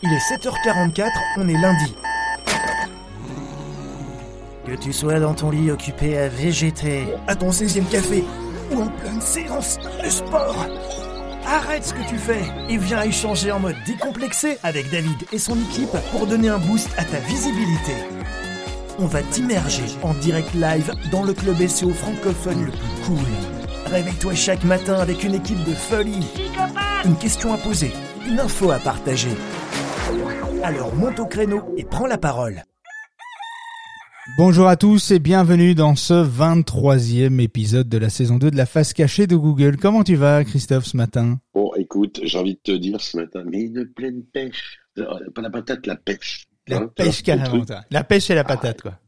Il est 7h44, on est lundi. Que tu sois dans ton lit occupé à végéter, à ton 16e café, ou en pleine séance de sport, arrête ce que tu fais et viens échanger en mode décomplexé avec David et son équipe pour donner un boost à ta visibilité. On va t'immerger en direct live dans le club SEO francophone le plus cool. Réveille-toi chaque matin avec une équipe de folie. Une question à poser, une info à partager. Alors monte au créneau et prends la parole. Bonjour à tous et bienvenue dans ce 23e épisode de la saison 2 de la face cachée de Google. Comment tu vas Christophe ce matin? Bon, écoute, j'ai envie de te dire ce matin, mais une pleine pêche. Euh, Pas la patate, la pêche. La Hein, pêche carrément. La pêche et la patate quoi.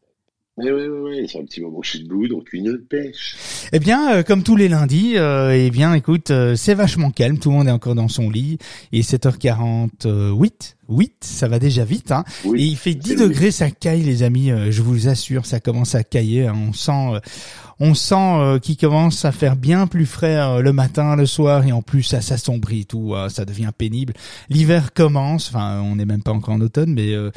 Oui, oui, oui, oui, c'est un petit moment suis debout, donc une pêche. Eh bien, euh, comme tous les lundis, euh, eh bien, écoute, euh, c'est vachement calme. Tout le monde est encore dans son lit. Et 7h48, 8, ça va déjà vite. Hein. Oui, et il fait 10 c'est degrés, ça caille, les amis. euh, je vous assure, ça commence à cailler. hein. On sent, euh, on sent euh, qu'il commence à faire bien plus frais euh, le matin, le soir, et en plus ça s'assombrit, tout. euh, ça devient pénible. L'hiver commence. Enfin, on n'est même pas encore en automne, mais euh,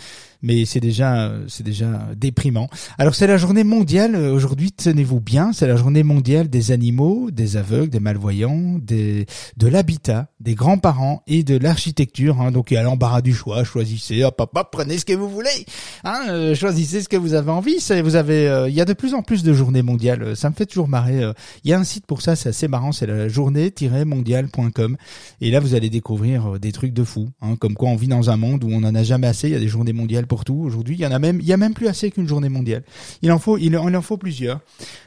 mais c'est déjà, c'est déjà déprimant. Alors c'est la journée mondiale euh, aujourd'hui. Tenez-vous bien, c'est la journée mondiale des animaux, des aveugles, des malvoyants, des de l'habitat, des grands-parents et de l'architecture. Hein. Donc il y a l'embarras du choix. Choisissez, hop, hop, prenez ce que vous voulez. Hein, euh, choisissez ce que vous avez envie. Vous avez, euh, il y a de plus en plus de journées mondiales. Euh, Ça me fait toujours marrer. Il y a un site pour ça, c'est assez marrant. C'est la journée-mondiale.com. Et là, vous allez découvrir des trucs de fou. Hein, comme quoi, on vit dans un monde où on en a jamais assez. Il y a des journées mondiales tout. Aujourd'hui, il y en a même, il y a même plus assez qu'une journée mondiale. Il en faut, il, en- faut plusieurs.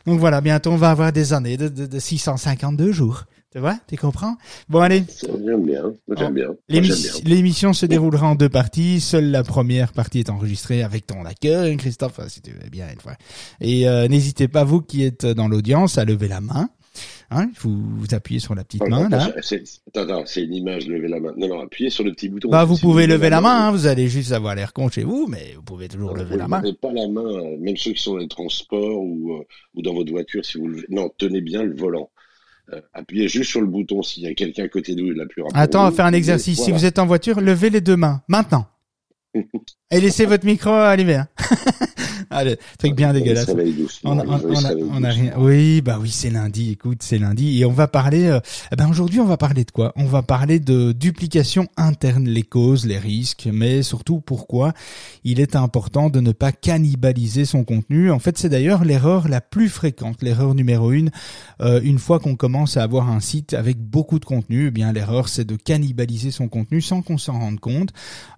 Donc voilà, bientôt on va avoir des années de, de, de 652 jours. Tu vois, tu comprends? Bon allez, J'aime bien, j'aime bien. L'émission se déroulera en deux parties. Seule la première partie est enregistrée avec ton accueil, Christophe, si tu veux bien une fois. Et euh, n'hésitez pas, vous qui êtes dans l'audience, à lever la main. Hein, vous, vous appuyez sur la petite main là. attends, c'est- Attends, attends, c'est une image, levez la main. Non, non, appuyez sur le petit bouton. Bah, vous pouvez lever la main. Hein, vous allez juste avoir l'air con chez vous, mais vous pouvez toujours lever la ne main. levez pas la main, euh, même ceux qui sont dans les transports ou, euh, ou dans votre voiture, si vous levez. Non, tenez bien le volant. Euh, appuyez juste sur le bouton s'il y a quelqu'un à côté de vous, la plus rapide. Attends, on va faire un exercice. Si vous êtes en voiture, levez les deux mains maintenant. Et laissez votre micro allumé. Hein. Allez, truc bien dégueulasse. On a, on, on a, on a rien. Oui, bah oui, c'est lundi. Écoute, c'est lundi et on va parler. euh, eh ben aujourd'hui, on va parler de quoi? On va parler de duplication interne, les causes, les risques, mais surtout pourquoi il est important de ne pas cannibaliser son contenu. En fait, c'est d'ailleurs l'erreur la plus fréquente, l'erreur numéro une. Euh, une fois qu'on commence à avoir un site avec beaucoup de contenu, eh bien l'erreur c'est de cannibaliser son contenu sans qu'on s'en rende compte,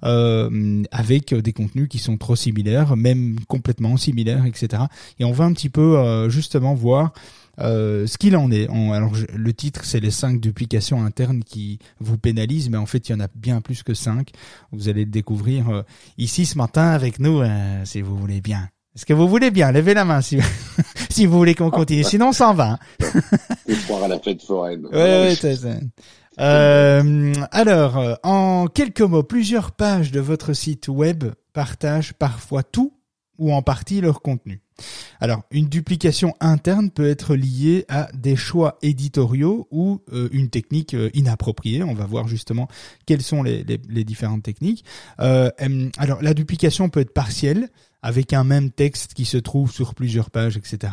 euh, avec des contenus qui sont trop similaires, même complètement similaires, etc. Et on va un petit peu euh, justement voir euh, ce qu'il en est. On- alors je- le titre c'est les cinq duplications internes qui vous pénalisent, mais en fait il y en a bien plus que cinq. Vous allez le découvrir euh, ici ce matin avec nous, euh, si vous voulez bien. Est-ce que vous voulez bien? Levez la main si, si vous voulez qu'on continue. Sinon on s'en va. Faut croire à la fête foraine. Ouais, ouais, c'est ça. Euh, alors, en quelques mots, plusieurs pages de votre site web partagent parfois tout ou en partie leur contenu. Alors, une duplication interne peut être liée à des choix éditoriaux ou euh, une technique euh, inappropriée. On va voir justement quelles sont les, les- différentes techniques. Euh, alors, la duplication peut être partielle, avec un même texte qui se trouve sur plusieurs pages, etc.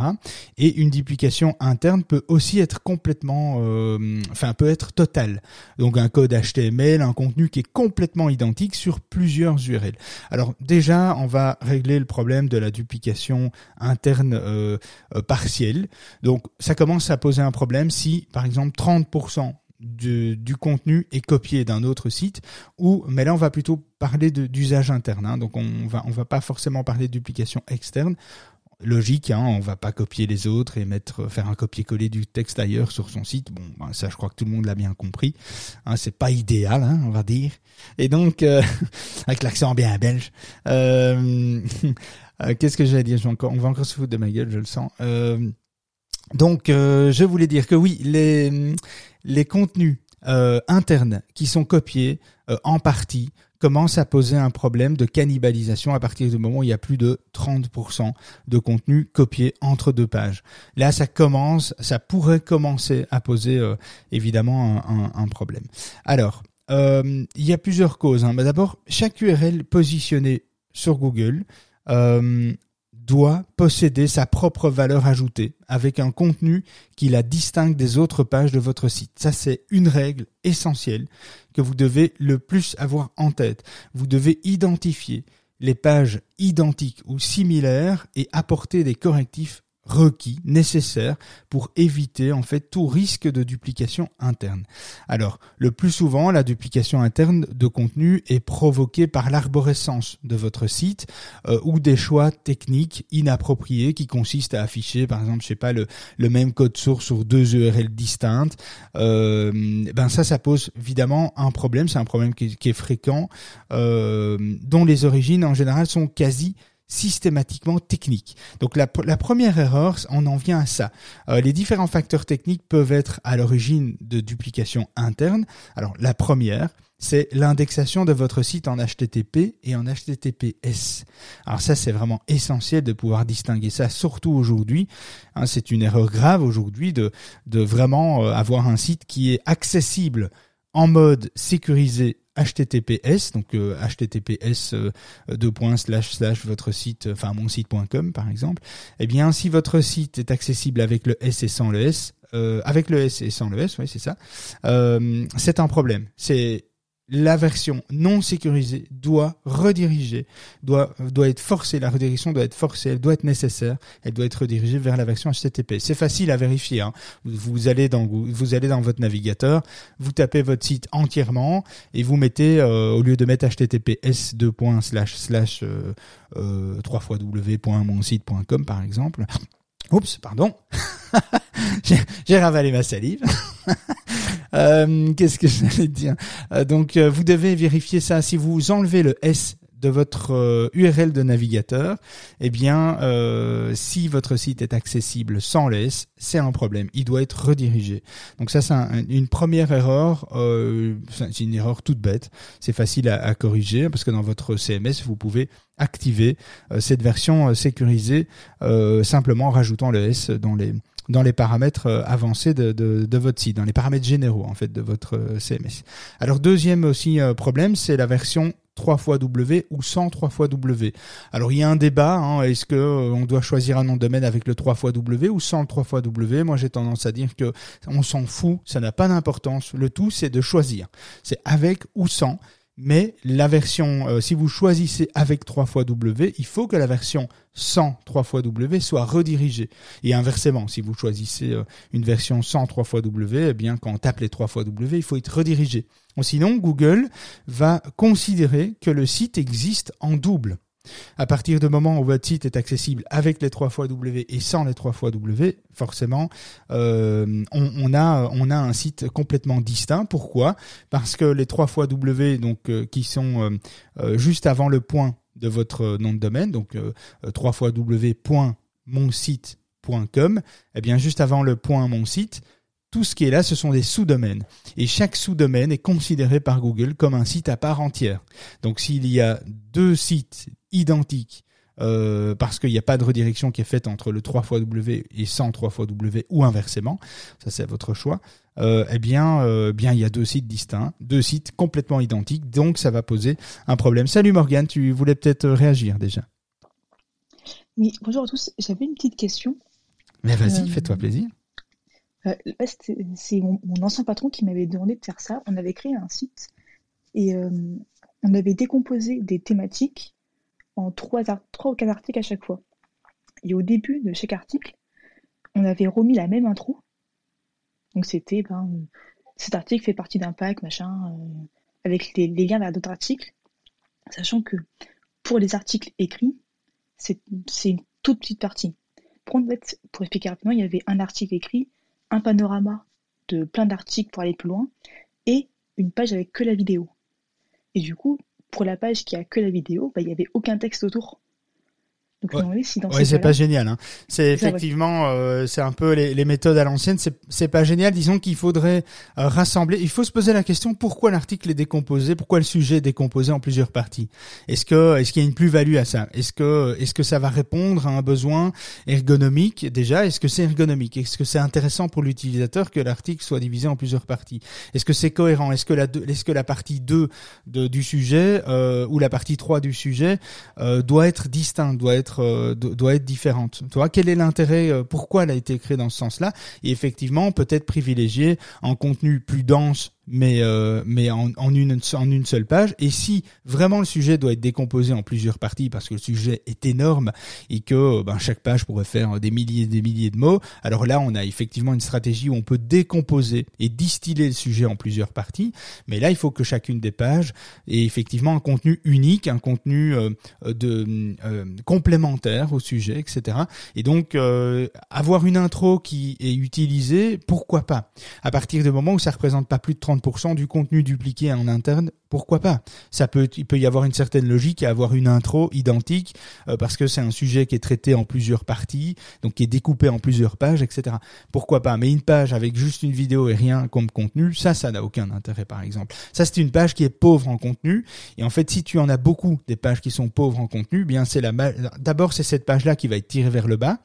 Et une duplication interne peut aussi être complètement, euh, enfin peut être totale. Donc un code HTML, un contenu qui est complètement identique sur plusieurs URL. Alors déjà, on va régler le problème de la duplication interne euh, euh, partielle. Donc ça commence à poser un problème si, par exemple, 30% du, contenu est copié d'un autre site ou mais là on va plutôt parler d'usage interne hein. donc on va on va pas forcément parler de duplication externe logique, hein, on va pas copier les autres et mettre faire un copier-coller du texte ailleurs sur son site. Bon, ben, ça, je crois que tout le monde l'a bien compris. Hein, c'est pas idéal, hein, on va dire. Et donc, euh, avec l'accent bien belge. Euh, euh, Qu'est-ce que j'allais dire? Encore, On va encore se foutre de ma gueule, je le sens. Donc, euh, je voulais dire que oui, les les contenus euh, internes qui sont copiés euh, en partie commencent à poser un problème de cannibalisation à partir du moment où il y a plus de 30% de contenu copié entre deux pages. Là, ça commence, ça pourrait commencer à poser évidemment un, problème. Alors, il y a plusieurs causes. Hein. D'abord, chaque URL positionnée sur Google doit posséder sa propre valeur ajoutée avec un contenu qui la distingue des autres pages de votre site. Ça, c'est une règle essentielle que vous devez le plus avoir en tête. Vous devez identifier les pages identiques ou similaires et apporter des correctifs requis, nécessaires pour éviter en fait tout risque de duplication interne. Alors, le plus souvent, la duplication interne de contenu est provoquée par l'arborescence de votre site euh, ou des choix techniques inappropriés qui consistent à afficher, par exemple, je sais pas, le, le même code source sur deux URL distinctes. Euh, ben ça, ça pose évidemment un problème. C'est un problème qui, qui est fréquent, euh, dont les origines en général sont quasi systématiquement technique. Donc la, première erreur, on en vient à ça. Euh, les différents facteurs techniques peuvent être à l'origine de duplication interne. Alors la première, c'est l'indexation de votre site en HTTP et en HTTPS. Alors ça, c'est vraiment essentiel de pouvoir distinguer ça, surtout aujourd'hui. Hein, c'est une erreur grave aujourd'hui de, de vraiment euh, avoir un site qui est accessible en mode sécurisé HTTPS, donc euh, HTTPS euh, deux points slash slash votre site, enfin mon site.com par exemple, eh bien si votre site est accessible avec le S et sans le S, euh, avec le S et sans le S, oui c'est ça, euh, c'est un problème. C'est la version non sécurisée doit rediriger, doit, doit être forcée, la redirection doit être forcée, elle doit être nécessaire, elle doit être redirigée vers la version HTTP. C'est facile à vérifier. Hein. Vous, allez dans, vous allez dans votre navigateur, vous tapez votre site entièrement et vous mettez, euh, au lieu de mettre https 2 slash slash euh, euh, 3 fois par exemple. Oups, pardon. J'ai ravalé ma salive. Euh, qu'est-ce que j'allais dire euh, Donc, euh, vous devez vérifier ça. Si vous enlevez le S de votre URL de navigateur, eh bien, si votre site est accessible sans le S, c'est un problème. Il doit être redirigé. Donc ça, c'est une première erreur. c'est une erreur toute bête. C'est facile à, corriger parce que dans votre CMS, vous pouvez activer cette version sécurisée simplement en rajoutant le S dans les dans les paramètres euh, avancés de, de, votre site, dans les paramètres généraux en fait de votre euh, CMS. Alors deuxième aussi euh, problème, c'est la version 3 fois W ou 100 3 fois W. Alors il y a un débat, hein, est-ce que on doit choisir un nom de domaine avec le 3 fois W ou sans le 3 fois W? Moi j'ai tendance à dire que on s'en fout, ça n'a pas d'importance. Le tout c'est de choisir. C'est avec ou sans. Mais la version, si vous choisissez avec 3 fois W, il faut que la version 100 3 fois W soit redirigé. Et inversement, si vous choisissez euh, une version 100 3 fois W, eh bien, quand on tape les 3 fois W, il faut être redirigé. Sinon, Google va considérer que le site existe en double. À partir du moment où votre site est accessible avec les 3 fois W et sans les 3 fois W, forcément, euh, on, a, un site complètement distinct. Pourquoi? Parce que les 3 fois W, donc, euh, qui sont juste avant le point de votre nom de domaine, donc euh, 3 fois w.monsite.com, eh bien juste avant le point mon site, tout ce qui est là, ce sont des sous-domaines. Et chaque sous-domaine est considéré par Google comme un site à part entière. Donc s'il y a deux sites identiques, euh, parce qu'il n'y a pas de redirection qui est faite entre le 3 fois W et 100 3 fois W ou inversement, ça c'est votre choix, euh, eh bien, euh, bien, il y a deux sites distincts, deux sites complètement identiques, donc ça va poser un problème. Salut Morgane, tu voulais peut-être réagir déjà. Oui, bonjour à tous. J'avais une petite question. Mais vas-y, fais-toi plaisir. C'est mon, ancien patron qui m'avait demandé de faire ça. On avait créé un site et on avait décomposé des thématiques en trois, trois ou quatre articles à chaque fois. Et au début de chaque article, on avait remis la même intro donc c'était, ben, cet article fait partie d'un pack, machin, euh, avec les, liens vers d'autres articles, sachant que pour les articles écrits, c'est une toute petite partie. Pour expliquer rapidement, il y avait un article écrit, un panorama de plein d'articles pour aller plus loin, et une page avec que la vidéo. Et du coup, pour la page qui a que la vidéo, bah, il n'y avait aucun texte autour. Donc, Ouais. si dans Ouais, ces c'est pas génial. Hein. C'est effectivement, euh, c'est un peu les, les méthodes à l'ancienne. C'est pas génial. Disons qu'il faudrait euh, rassembler. Il faut se poser la question pourquoi l'article est décomposé, pourquoi le sujet est décomposé en plusieurs parties? Est-ce que est-ce qu'il y a une plus-value à ça? Est-ce que est-ce que ça va répondre à un besoin ergonomique? Déjà Est-ce que c'est ergonomique? Est-ce que c'est intéressant pour l'utilisateur que l'article soit divisé en plusieurs parties? Est-ce que c'est cohérent? Est-ce que la est-ce que la partie 2 de, du sujet euh, ou la partie 3 du sujet euh, doit être distincte, doit être euh, do- doit être différente. Tu vois quel est l'intérêt euh, Pourquoi elle a été créée dans ce sens-là? Et effectivement, peut-être privilégier un contenu plus dense mais euh, mais en, en une en une seule page. Et si vraiment le sujet doit être décomposé en plusieurs parties parce que le sujet est énorme et que euh, ben, chaque page pourrait faire des milliers et des milliers de mots alors là on a effectivement une stratégie où on peut décomposer et distiller le sujet en plusieurs parties. Mais là il faut que chacune des pages ait effectivement un contenu unique un contenu euh, de euh, complémentaire au sujet etc et donc euh, avoir une intro qui est utilisée pourquoi pas? À partir du moment où ça représente pas plus de 30% du contenu dupliqué en interne, pourquoi pas? Ça peut, il peut y avoir une certaine logique à avoir une intro identique euh, parce que c'est un sujet qui est traité en plusieurs parties, donc qui est découpé en plusieurs pages, etc. Pourquoi pas? Mais une page avec juste une vidéo et rien comme contenu, ça, ça n'a aucun intérêt, par exemple. Ça, c'est une page qui est pauvre en contenu. Et en fait, si tu en as beaucoup des pages qui sont pauvres en contenu, eh bien c'est la d'abord c'est cette page-là qui va être tirée vers le bas.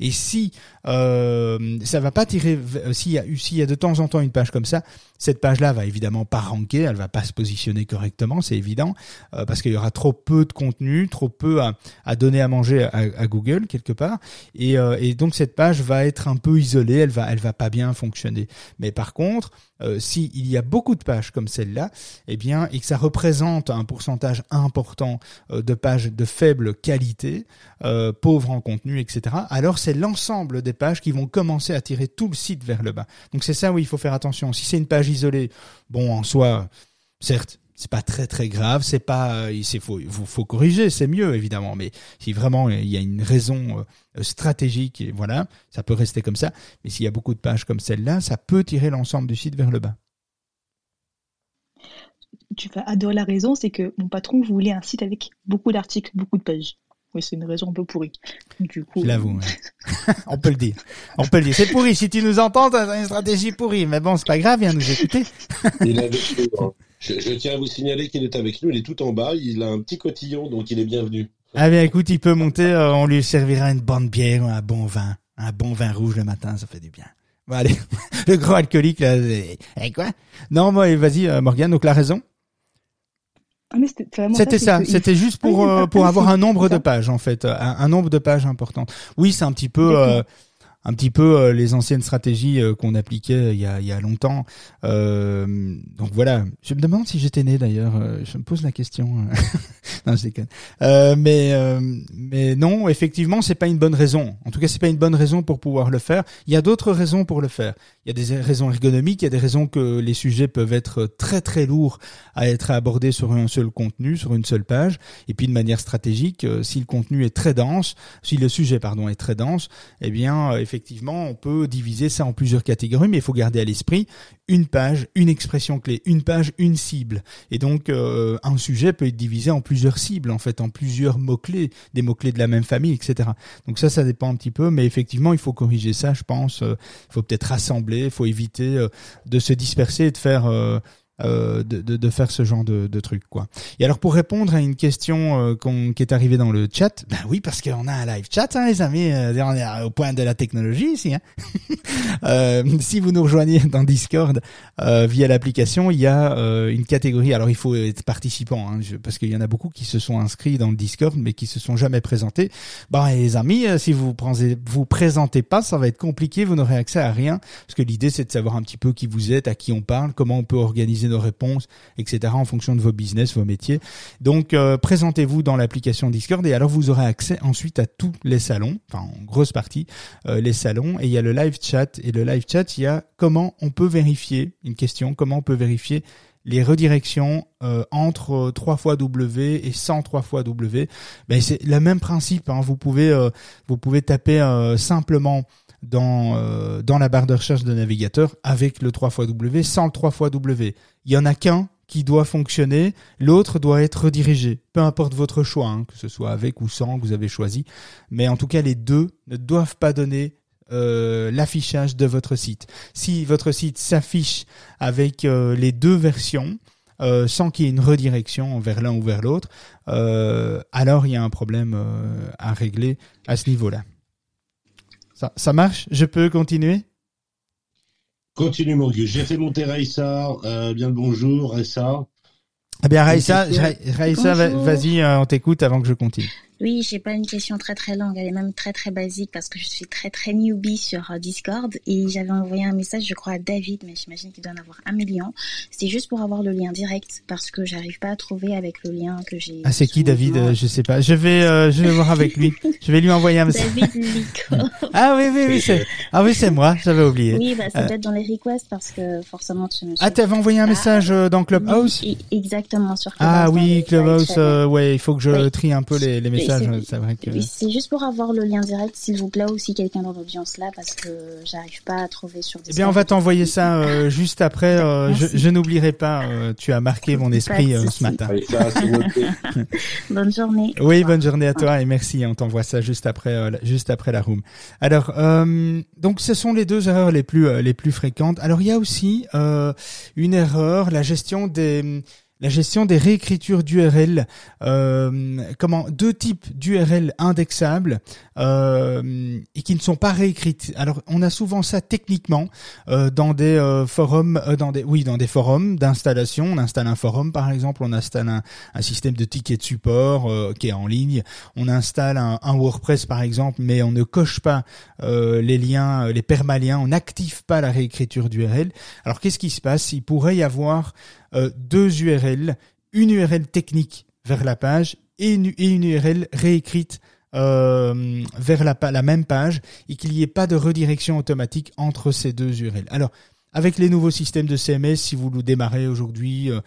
Et si euh, ça va pas tirer, s'il y a y a de temps en temps une page comme ça, cette page-là va évidemment pas ranker, elle va pas se positionner correctement, c'est évident, euh, parce qu'il y aura trop peu de contenu, trop peu à, donner à manger à, à Google quelque part, et, euh, et donc cette page va être un peu isolée, elle va, elle va pas bien fonctionner. Mais par contre, euh, si il y a beaucoup de pages comme celle-là, eh bien, et que ça représente un pourcentage important euh, de pages de faible qualité, euh, pauvres en contenu, etc., alors c'est l'ensemble des pages qui vont commencer à tirer tout le site vers le bas. Donc c'est ça où il faut faire attention. Si c'est une page isolée, bon, en soi, certes, c'est pas très très grave, c'est pas, il c'est- faut, faut, faut corriger, c'est mieux évidemment. Mais si vraiment il y a une raison euh, stratégique, et voilà, ça peut rester comme ça. Mais s'il y a beaucoup de pages comme celle-là, ça peut tirer l'ensemble du site vers le bas. Tu vas adorer la raison, c'est que mon patron voulait un site avec beaucoup d'articles, beaucoup de pages. Oui, c'est une raison un peu pourrie. Du coup, Je l'avoue. ouais. On peut le dire. On peut le dire. C'est pourri. Si tu nous entends, t'as une stratégie pourrie. Mais bon, c'est pas grave, viens nous écouter. Il hein. Je, je tiens à vous signaler qu'il est avec nous. Il est tout en bas. Il a un petit cotillon, donc il est bienvenu. Ah bien, écoute, il peut monter. euh, on lui servira une bonne bière, ou un bon vin, un bon vin rouge le matin, ça fait du bien. Bon, allez, le gros alcoolique là. c'est- Eh quoi? Non, moi, vas-y, euh, Morgane. Donc la raison, Ah, mais c'était vraiment c'était c'est ça. C'était juste pour Ah, euh, pour avoir un nombre de pages en fait, un, un nombre de pages importantes. Oui, c'est un petit peu. Euh, un petit peu euh, les anciennes stratégies euh, qu'on appliquait il y a, il y a longtemps. Euh, donc voilà, je me demande si j'étais né d'ailleurs. euh, je me pose la question. euh. non, je déconne. Euh, mais euh, mais non, effectivement, c'est pas une bonne raison. En tout cas, c'est pas une bonne raison pour pouvoir le faire. Il y a d'autres raisons pour le faire. Il y a des raisons ergonomiques, il y a des raisons que les sujets peuvent être très très lourds à être abordés sur un seul contenu, sur une seule page. Et puis de manière stratégique, euh, si le contenu est très dense, si le sujet pardon est très dense, eh bien euh, effectivement on peut diviser ça en plusieurs catégories, mais il faut garder à l'esprit une page, une expression clé, une page, une cible. Et donc euh, un sujet peut être divisé en plusieurs cibles, en fait, en plusieurs mots clés, des mots clés de la même famille, etc. Donc ça, ça dépend un petit peu, mais effectivement il faut corriger ça, je pense. Euh, Il faut peut-être rassembler, il faut éviter euh, de se disperser et de faire euh, de, de, de faire ce genre de, de trucs quoi. Et alors pour répondre à une question euh, qu'on- qui est arrivée dans le chat, ben oui parce qu'on a un live chat hein, les amis, euh, on est au point de la technologie ici. Hein. Euh, si vous nous rejoignez dans Discord euh, via l'application, il y a euh, une catégorie. Alors il faut être participant hein, je- parce qu'il y en a beaucoup qui se sont inscrits dans le Discord mais qui se sont jamais présentés. Bon les amis, si vous prenez, vous présentez pas, ça va être compliqué, vous n'aurez accès à rien parce que l'idée c'est de savoir un petit peu qui vous êtes, à qui on parle, comment on peut organiser nos réponses, etc. en fonction de vos business, vos métiers. Donc euh, présentez-vous dans l'application Discord et alors vous aurez accès ensuite à tous les salons, enfin en grosse partie euh, les salons et il y a le live chat et le live chat il y a comment on peut vérifier une question, comment on peut vérifier les redirections euh, entre 3 fois W et 103 fois W. Ben c'est le même principe. Hein. Vous pouvez vous pouvez taper simplement dans euh, dans la barre de recherche de navigateur avec le 3 fois W sans le 3 fois W. Il y en a qu'un qui doit fonctionner, l'autre doit être redirigé. Peu importe votre choix, hein, que ce soit avec ou sans, que vous avez choisi. Mais en tout cas, les deux ne doivent pas donner euh, l'affichage de votre site. Si votre site s'affiche avec euh, les deux versions, euh, sans qu'il y ait une redirection vers l'un ou vers l'autre, alors il y a un problème à régler à ce niveau-là. Ça, ça marche? Je peux continuer? Continue mon J'ai fait monter Raissa. bien le bonjour Raissa. Eh bien Raissa, Raissa vas-y, on t'écoute avant que je continue. Oui, j'ai pas une question très très longue, elle est même très très basique parce que je suis très très newbie sur euh, Discord et j'avais envoyé un message, je crois, à David, mais j'imagine qu'il doit en avoir un million. C'était juste pour avoir le lien direct parce que j'arrive pas à trouver avec le lien que j'ai. Ah, c'est qui David euh, Je sais pas. Je vais euh, je vais voir avec lui. je vais lui envoyer un message. David Lico. ah oui oui oui c'est ah oui c'est moi, j'avais oublié. Oui, bah c'est peut-être dans les requests parce que forcément tu me. Ah, t'avais envoyé un message dans Clubhouse? Exactement sur Clubhouse. Ah oui, Clubhouse. ouais, il faut que je trie un peu les, les messages. C'est vrai que. C'est juste pour avoir le lien direct, s'il vous plaît, ou si quelqu'un dans l'audience là, parce que j'arrive pas à trouver sur. Eh bien, on va t'envoyer ça euh, juste après. Euh, je, je n'oublierai pas. Euh, tu as marqué mon esprit ce matin. bonne journée. Oui, bonne journée à toi et merci. On t'envoie ça juste après, juste après la room. Alors, donc, ce sont les deux erreurs les plus les plus fréquentes. Alors, il y a aussi une erreur, la gestion des la gestion des réécritures d'URL, euh, comment deux types d'URL indexables euh, et qui ne sont pas réécrites. Alors on a souvent ça techniquement euh, dans des euh, forums, euh, dans des oui dans des forums d'installation. On installe un forum par exemple, on installe un, système de ticket de support qui est en ligne. On installe un, un, WordPress par exemple, mais on ne coche pas les liens, les permaliens, on n'active pas la réécriture d'URL. Alors qu'est-ce qui se passe? Il pourrait y avoir euh, deux URL, une URL technique vers la page et une, URL réécrite euh, vers la, même page et qu'il n'y ait pas de redirection automatique entre ces deux URL. Alors, avec les nouveaux systèmes de CMS, si vous le démarrez aujourd'hui, euh,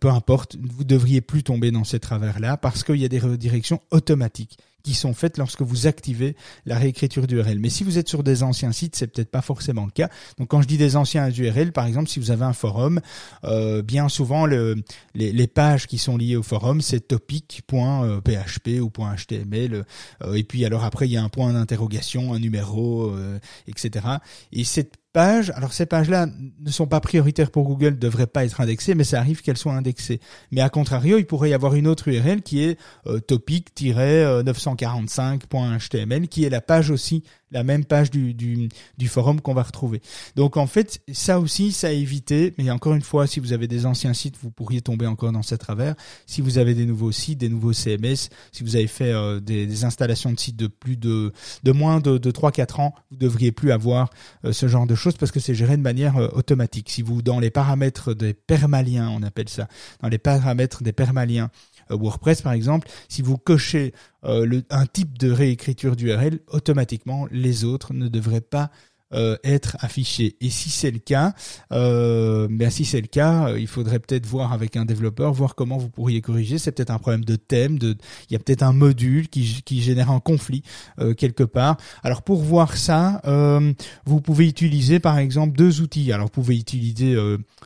peu importe, vous devriez plus tomber dans ces travers-là parce qu'il y a des redirections automatiques qui sont faites lorsque vous activez la réécriture d'URL. Mais si vous êtes sur des anciens sites, c'est peut-être pas forcément le cas. Donc quand je dis des anciens URL, par exemple, si vous avez un forum, euh, bien souvent le, les, les, pages qui sont liées au forum, c'est topic.php ou .html. Euh, et puis alors après, il y a un point d'interrogation, un numéro, euh, etc. Et cette pages. Alors ces pages-là ne sont pas prioritaires pour Google, ne devraient pas être indexées, mais ça arrive qu'elles soient indexées. Mais à contrario, il pourrait y avoir une autre URL qui est euh, topic-945.html, qui est la page aussi la même page du, du, forum qu'on va retrouver. Donc en fait, ça aussi, ça a évité. Mais encore une fois, si vous avez des anciens sites, vous pourriez tomber encore dans ces travers. Si vous avez des nouveaux sites, des nouveaux CMS, si vous avez fait euh, des, installations de sites de plus de, de moins de, de 3-4 ans, vous devriez plus avoir euh, ce genre de choses parce que c'est géré de manière euh, automatique. Si vous, dans les paramètres des permaliens, on appelle ça, dans les paramètres des permaliens, WordPress par exemple, si vous cochez euh, le, un type de réécriture d'URL, automatiquement les autres ne devraient pas euh, être affiché. Et si c'est le cas, euh, ben si c'est le cas, euh, il faudrait peut-être voir avec un développeur, voir comment vous pourriez corriger. C'est peut-être un problème de thème, de, il y a peut-être un module qui, qui génère un conflit euh, quelque part. Alors pour voir ça, euh, vous pouvez utiliser par exemple deux outils. Alors vous pouvez utiliser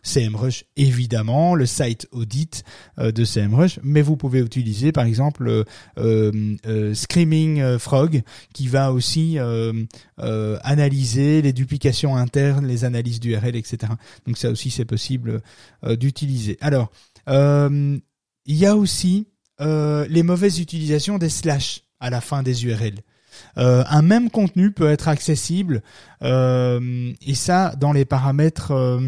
CMrush évidemment, le site audit de CMrush, mais vous pouvez utiliser par exemple Screaming Frog qui va aussi analyser les duplications internes, les analyses d'URL, etc. Donc ça aussi c'est possible euh, d'utiliser. Alors, euh, il y a aussi euh, les mauvaises utilisations des slash à la fin des URL. un même contenu peut être accessible et ça dans les paramètres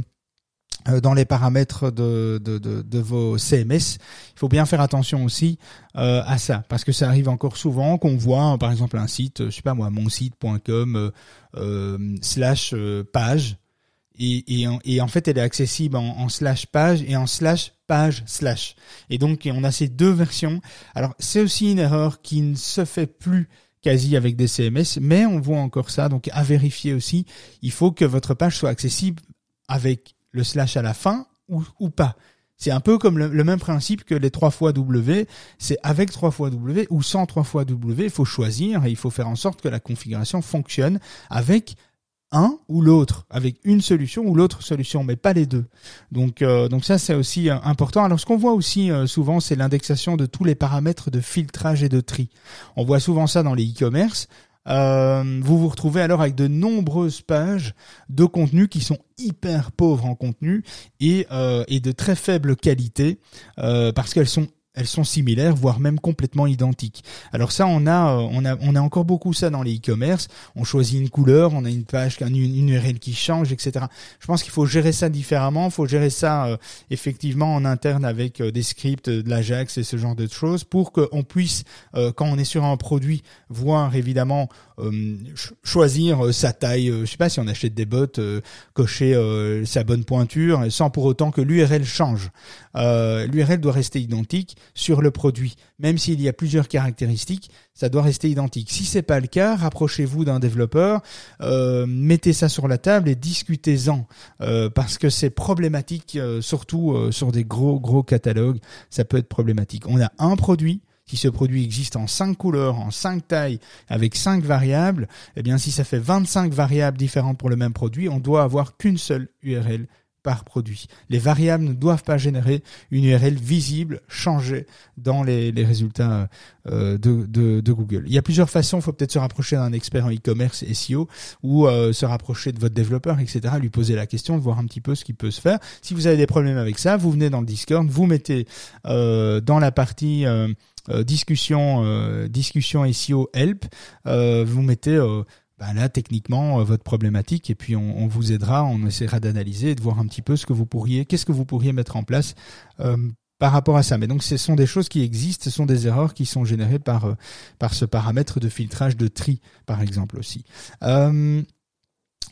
dans les paramètres de, de, de, de, vos CMS, il faut bien faire attention aussi euh, à ça, parce que ça arrive encore souvent qu'on voit, par exemple, un site, je sais pas moi, monsite.com euh, euh, slash page, et, et, en, et, en, fait, elle est accessible en, en, slash page et en slash page slash. Et donc, on a ces deux versions. Alors, c'est aussi une erreur qui ne se fait plus quasi avec des CMS, mais on voit encore ça, donc à vérifier aussi. Il faut que votre page soit accessible avec le slash à la fin ou, ou pas. C'est un peu comme le, même principe que les 3 fois W, c'est avec 3 fois W ou sans 3 fois W, il faut choisir et il faut faire en sorte que la configuration fonctionne avec un ou l'autre, avec une solution ou l'autre solution, mais pas les deux. Donc, euh, donc ça c'est aussi euh, important. Alors ce qu'on voit aussi euh, souvent, c'est l'indexation de tous les paramètres de filtrage et de tri. On voit souvent ça dans les e-commerce. Vous vous retrouvez alors avec de nombreuses pages de contenu qui sont hyper pauvres en contenu et, et de très faible qualité parce qu'elles sont elles sont similaires, voire même complètement identiques. Alors ça, on a, euh, on a, on a encore beaucoup ça dans les e-commerce. On choisit une couleur, on a une page, une, URL qui change, etc. Je pense qu'il faut gérer ça différemment. Il faut gérer ça euh, effectivement en interne avec euh, des scripts, de l'Ajax et ce genre de choses pour qu'on puisse, quand on est sur un produit, voir évidemment choisir sa taille. je sais pas si on achète des bottes, cocher sa bonne pointure, sans pour autant que l'URL change. L'URL doit rester identique sur le produit. Même s'il y a plusieurs caractéristiques, ça doit rester identique. Si c'est pas le cas, rapprochez-vous d'un développeur, euh, mettez ça sur la table et discutez-en euh, parce que c'est problématique, euh, surtout sur des gros gros catalogues, ça peut être problématique. On a un produit. Si ce produit existe en cinq couleurs, en cinq tailles, avec cinq variables, eh bien, si ça fait 25 variables différentes pour le même produit, on doit avoir qu'une seule URL produit. Les variables ne doivent pas générer une URL visible, changée dans les, résultats euh, de, Google. Il y a plusieurs façons, il faut peut-être se rapprocher d'un expert en e-commerce SEO ou euh, se rapprocher de votre développeur, etc., lui poser la question, voir un petit peu ce qui peut se faire. Si vous avez des problèmes avec ça, vous venez dans le Discord, vous mettez euh, dans la partie... discussion discussion SEO help vous mettez ben là techniquement euh, votre problématique et puis on, on vous aidera, on essaiera d'analyser et de voir un petit peu ce que vous pourriez, qu'est-ce que vous pourriez mettre en place euh, par rapport à ça. Mais donc ce sont des choses qui existent, ce sont des erreurs qui sont générées par euh, par ce paramètre de filtrage de tri par exemple aussi.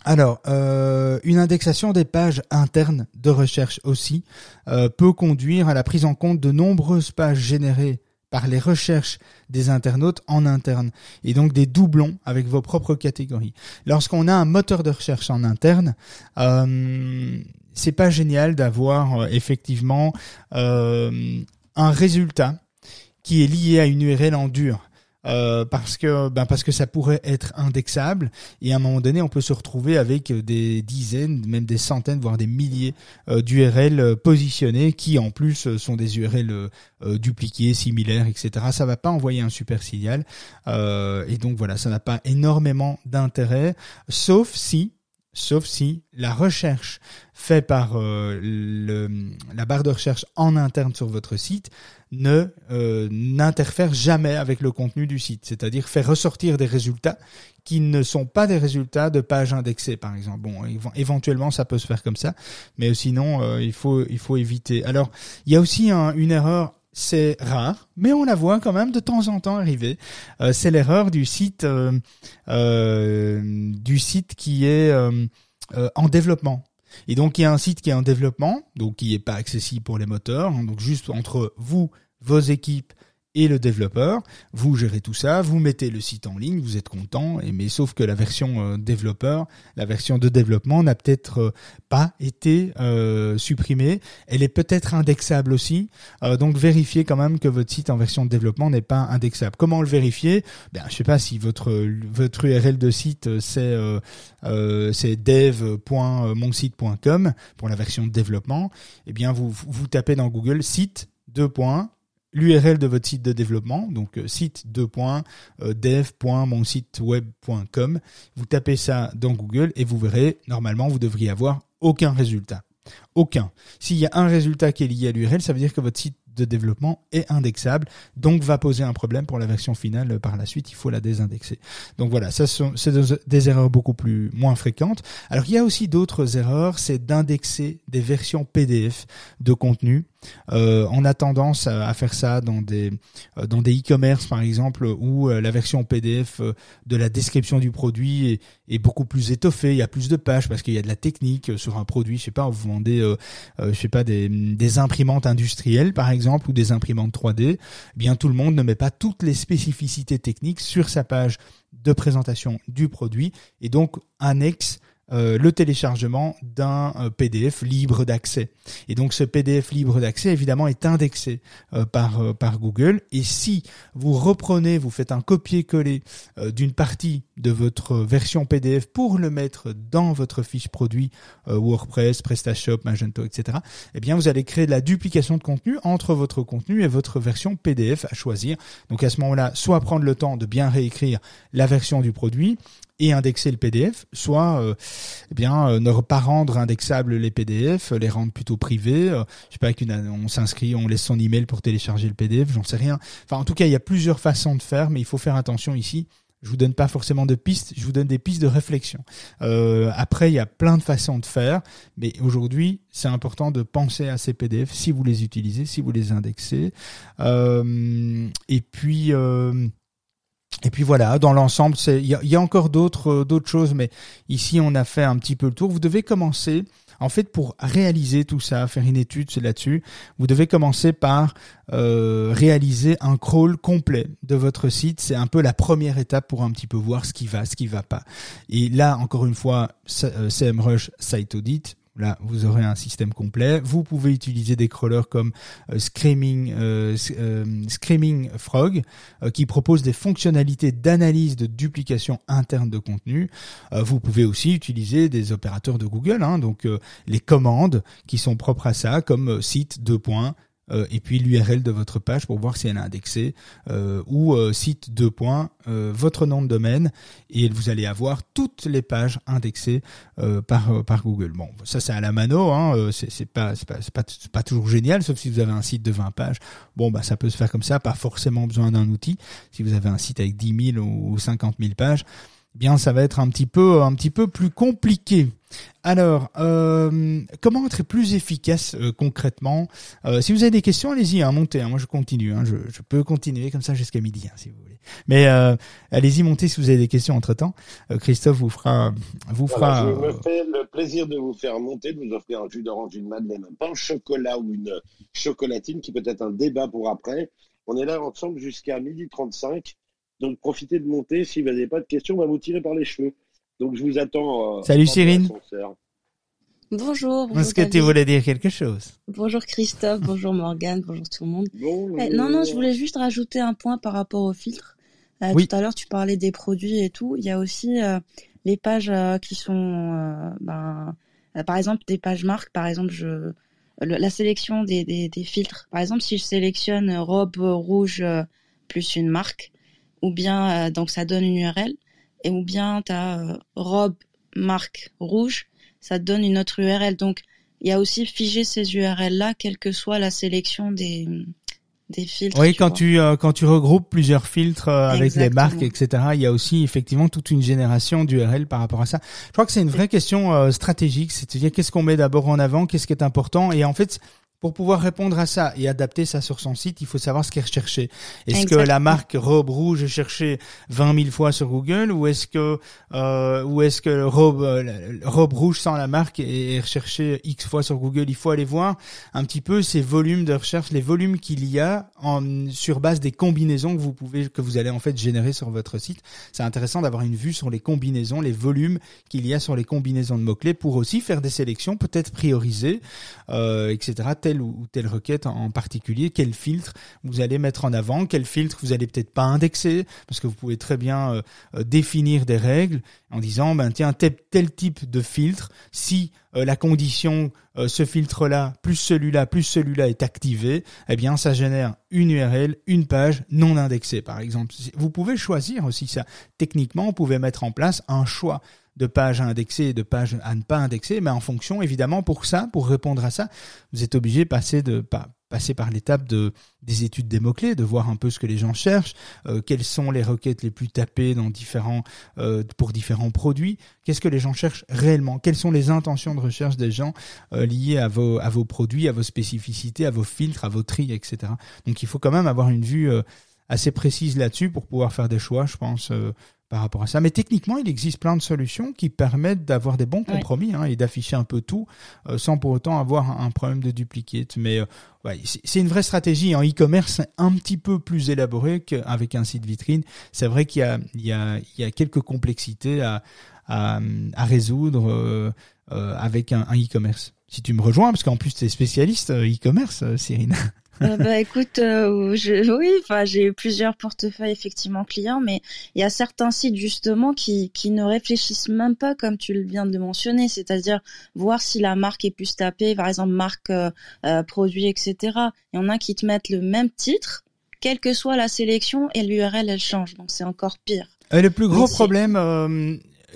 alors, une indexation des pages internes de recherche aussi peut conduire à la prise en compte de nombreuses pages générées par les recherches des internautes en interne et donc des doublons avec vos propres catégories. Lorsqu'on a un moteur de recherche en interne, euh, c'est pas génial d'avoir euh, effectivement euh, un résultat qui est lié à une URL en dur. Euh, parce que ben parce que ça pourrait être indexable. Et à un moment donné on peut se retrouver avec des dizaines même des centaines voire des milliers euh, d'URL positionnés qui en plus sont des URL euh, dupliqués similaires etc ça va pas envoyer un super signal et donc voilà ça n'a pas énormément d'intérêt sauf si sauf si la recherche faite par le, la barre de recherche en interne sur votre site ne euh, n'interfère jamais avec le contenu du site, c'est-à-dire faire ressortir des résultats qui ne sont pas des résultats de pages indexées, par exemple. Bon, éventuellement ça peut se faire comme ça, mais sinon euh, il faut il faut éviter. Alors il y a aussi une erreur. C'est rare, mais on la voit quand même de temps en temps arriver. Euh, c'est l'erreur du site, du site qui est en développement. Et donc il y a un site qui est en développement, donc qui n'est pas accessible pour les moteurs, hein, donc juste entre vous vos équipes et le développeur. Vous gérez tout ça, vous mettez le site en ligne, vous êtes content, et mais sauf que la version euh, développeur, la version de développement n'a peut-être euh, pas été euh, supprimée. Elle est peut-être indexable aussi, donc vérifiez quand même que votre site en version de développement n'est pas indexable. Comment le vérifier? Ben je sais pas si votre votre URL de site c'est c'est dev.monsite.com pour la version de développement. Eh bien vous vous tapez dans Google site deux points l'URL de votre site de développement, donc euh, site 2. Euh, dev.monsiteweb.com. Vous tapez ça dans Google et vous verrez, normalement, vous devriez avoir aucun résultat. Aucun. S'il y a un résultat qui est lié à l'URL, ça veut dire que votre site de développement est indexable, donc va poser un problème pour la version finale euh, par la suite, il faut la désindexer. Donc voilà, ça c'est des erreurs beaucoup plus moins fréquentes. Alors il y a aussi d'autres erreurs, c'est d'indexer des versions PDF de contenu euh, on a tendance à, faire ça dans des euh, dans des e-commerce par exemple où euh, la version PDF de la description du produit est, beaucoup plus étoffée, il y a plus de pages parce qu'il y a de la technique sur un produit, je sais pas, vous vendez je sais pas des imprimantes industrielles par exemple ou des imprimantes 3D, eh bien tout le monde ne met pas toutes les spécificités techniques sur sa page de présentation du produit. Et donc annexe euh, le téléchargement d'un euh, PDF libre d'accès. Et donc ce PDF libre d'accès évidemment est indexé euh, par par Google. Et si vous reprenez, vous faites un copier-coller d'une partie de votre version PDF pour le mettre dans votre fiche produit WordPress, PrestaShop, Magento, etc. Eh bien vous allez créer de la duplication de contenu entre votre contenu et votre version PDF à choisir. Donc à ce moment-là, soit prendre le temps de bien réécrire la version du produit, et indexer le PDF, soit euh, eh bien euh, ne pas rendre indexables les PDF, les rendre plutôt privés. Euh, je sais pas qu'une on s'inscrit, on laisse son email pour télécharger le PDF, j'en sais rien. Enfin en tout cas, il y a plusieurs façons de faire, mais il faut faire attention ici. Je vous donne pas forcément de pistes, je vous donne des pistes de réflexion. Euh, après, il y a plein de façons de faire, mais aujourd'hui, c'est important de penser à ces PDF si vous les utilisez, si vous les indexez. Euh, et puis euh, et puis voilà, dans l'ensemble, il y, a encore d'autres euh, d'autres choses, mais ici on a fait un petit peu le tour. Vous devez commencer, en fait, pour réaliser tout ça, faire une étude là-dessus, vous devez commencer par euh, réaliser un crawl complet de votre site. C'est un peu la première étape pour un petit peu voir ce qui va, ce qui va pas. Et là, encore une fois, CMrush euh, Site Audit, Là, vous aurez un système complet. Vous pouvez utiliser des crawlers comme euh, Screaming, euh, euh, Screaming Frog, qui propose des fonctionnalités d'analyse de duplication interne de contenu. vous pouvez aussi utiliser des opérateurs de Google, hein, donc les commandes qui sont propres à ça, comme site 2 euh, et puis l'URL de votre page pour voir si elle est indexée euh, ou euh, site 2 points votre nom de domaine et vous allez avoir toutes les pages indexées par par Google. Bon, ça c'est à la mano, hein, c'est pas c'est pas c'est pas, pas toujours génial sauf si vous avez un site de 20 pages. Bon bah ça peut se faire comme ça, pas forcément besoin d'un outil. Si vous avez un site avec 10 000 ou 50 000 pages, eh bien ça va être un petit peu un petit peu plus compliqué. Alors, euh, comment être plus efficace euh, concrètement euh, Si vous avez des questions, allez-y, hein, montez. Hein, moi, je continue. Hein, je, je, peux continuer comme ça jusqu'à midi, hein, si vous voulez. Mais allez-y, montez si vous avez des questions entre temps. Christophe vous fera, vous fera. je me fais le plaisir de vous faire monter, de vous offrir un jus d'orange, une madeleine, un pain au chocolat ou une chocolatine, qui peut être un débat pour après. On est là ensemble jusqu'à midi 35. Donc profitez de monter. Si vous n'avez pas de questions, on va vous tirer par les cheveux. Donc je vous attends. Euh, Salut Cyrine. Bonjour. Est-ce que tu voulais dire quelque chose? Bonjour Christophe, bonjour Morgane, bonjour tout le monde. Eh, non, non, je voulais juste rajouter un point par rapport au filtre. Euh, Tout à l'heure, tu parlais des produits et tout. Il y a aussi euh, les pages euh, qui sont, ben, par exemple, des pages marques. Par exemple, je, la sélection des, des, des, filtres. Par exemple, si je sélectionne robe rouge plus une marque, ou bien donc ça donne une URL et ou bien tu as euh, robe marque rouge, ça te donne une autre URL. Donc il y a aussi figé ces URL là, quelle que soit la sélection des des filtres. Oui, quand tu euh, quand tu regroupes plusieurs filtres euh, avec les marques, etc. Il y a aussi effectivement toute une génération d'URL par rapport à ça. Je crois que c'est une vraie question stratégique, c'est-à-dire qu'est-ce qu'on met d'abord en avant, qu'est-ce qui est important, et en fait pour pouvoir répondre à ça et adapter ça sur son site, il faut savoir ce qui est recherché. Est-ce que la marque robe rouge est cherchée 20 000 fois sur Google ou est-ce que euh, ou est-ce que robe euh, robe rouge sans la marque est recherchée x fois sur Google? Il faut aller voir un petit peu ces volumes de recherche, les volumes qu'il y a en, sur base des combinaisons que vous pouvez que vous allez en fait générer sur votre site. C'est intéressant d'avoir une vue sur les combinaisons, les volumes qu'il y a sur les combinaisons de mots clés pour aussi faire des sélections, peut-être prioriser, euh, etc ou, telle requête en particulier, quel filtre vous allez mettre en avant, quel filtre vous allez peut-être pas indexer, parce que vous pouvez très bien euh, euh, définir des règles en disant, ben tiens, tel, type de filtre, si euh, la condition, ce filtre-là, plus celui-là, plus celui-là est activé, eh bien ça génère une URL, une page non indexée, par exemple. Vous pouvez choisir aussi ça. Techniquement, vous pouvez mettre en place un choix de pages à indexer et de pages à ne pas indexer, mais en fonction, évidemment, pour ça, pour répondre à ça, vous êtes obligé de passer de passer par l'étape de des études des mots clés, de voir un peu ce que les gens cherchent, euh, quelles sont les requêtes les plus tapées dans différents euh, pour différents produits, qu'est-ce que les gens cherchent réellement, quelles sont les intentions de recherche des gens euh, liées à vos à vos produits, à vos spécificités, à vos filtres, à vos tris, etc. Donc il faut quand même avoir une vue assez précise là-dessus pour pouvoir faire des choix, je pense, par rapport à ça. Mais techniquement, il existe plein de solutions qui permettent d'avoir des bons compromis hein, et d'afficher un peu tout euh, sans pour autant avoir un, problème de duplicate. Mais euh, ouais, c'est une vraie stratégie. En e-commerce, un petit peu plus élaboré qu'avec un site vitrine. C'est vrai qu'il y y, a, il y a quelques complexités à, à, à résoudre euh, euh, avec un un e-commerce. Si tu me rejoins, parce qu'en plus tu es spécialiste euh, e-commerce, euh, Cyrine. Euh, bah écoute, euh, je, oui, enfin j'ai plusieurs portefeuilles effectivement clients, mais il y a certains sites justement qui qui ne réfléchissent même pas comme tu le viens de mentionner, c'est-à-dire voir si la marque est plus tapée, par exemple marque, euh, produit, etc. Il y en a qui te mettent le même titre, quelle que soit la sélection, et l'URL elle change, donc c'est encore pire. Le plus gros problème,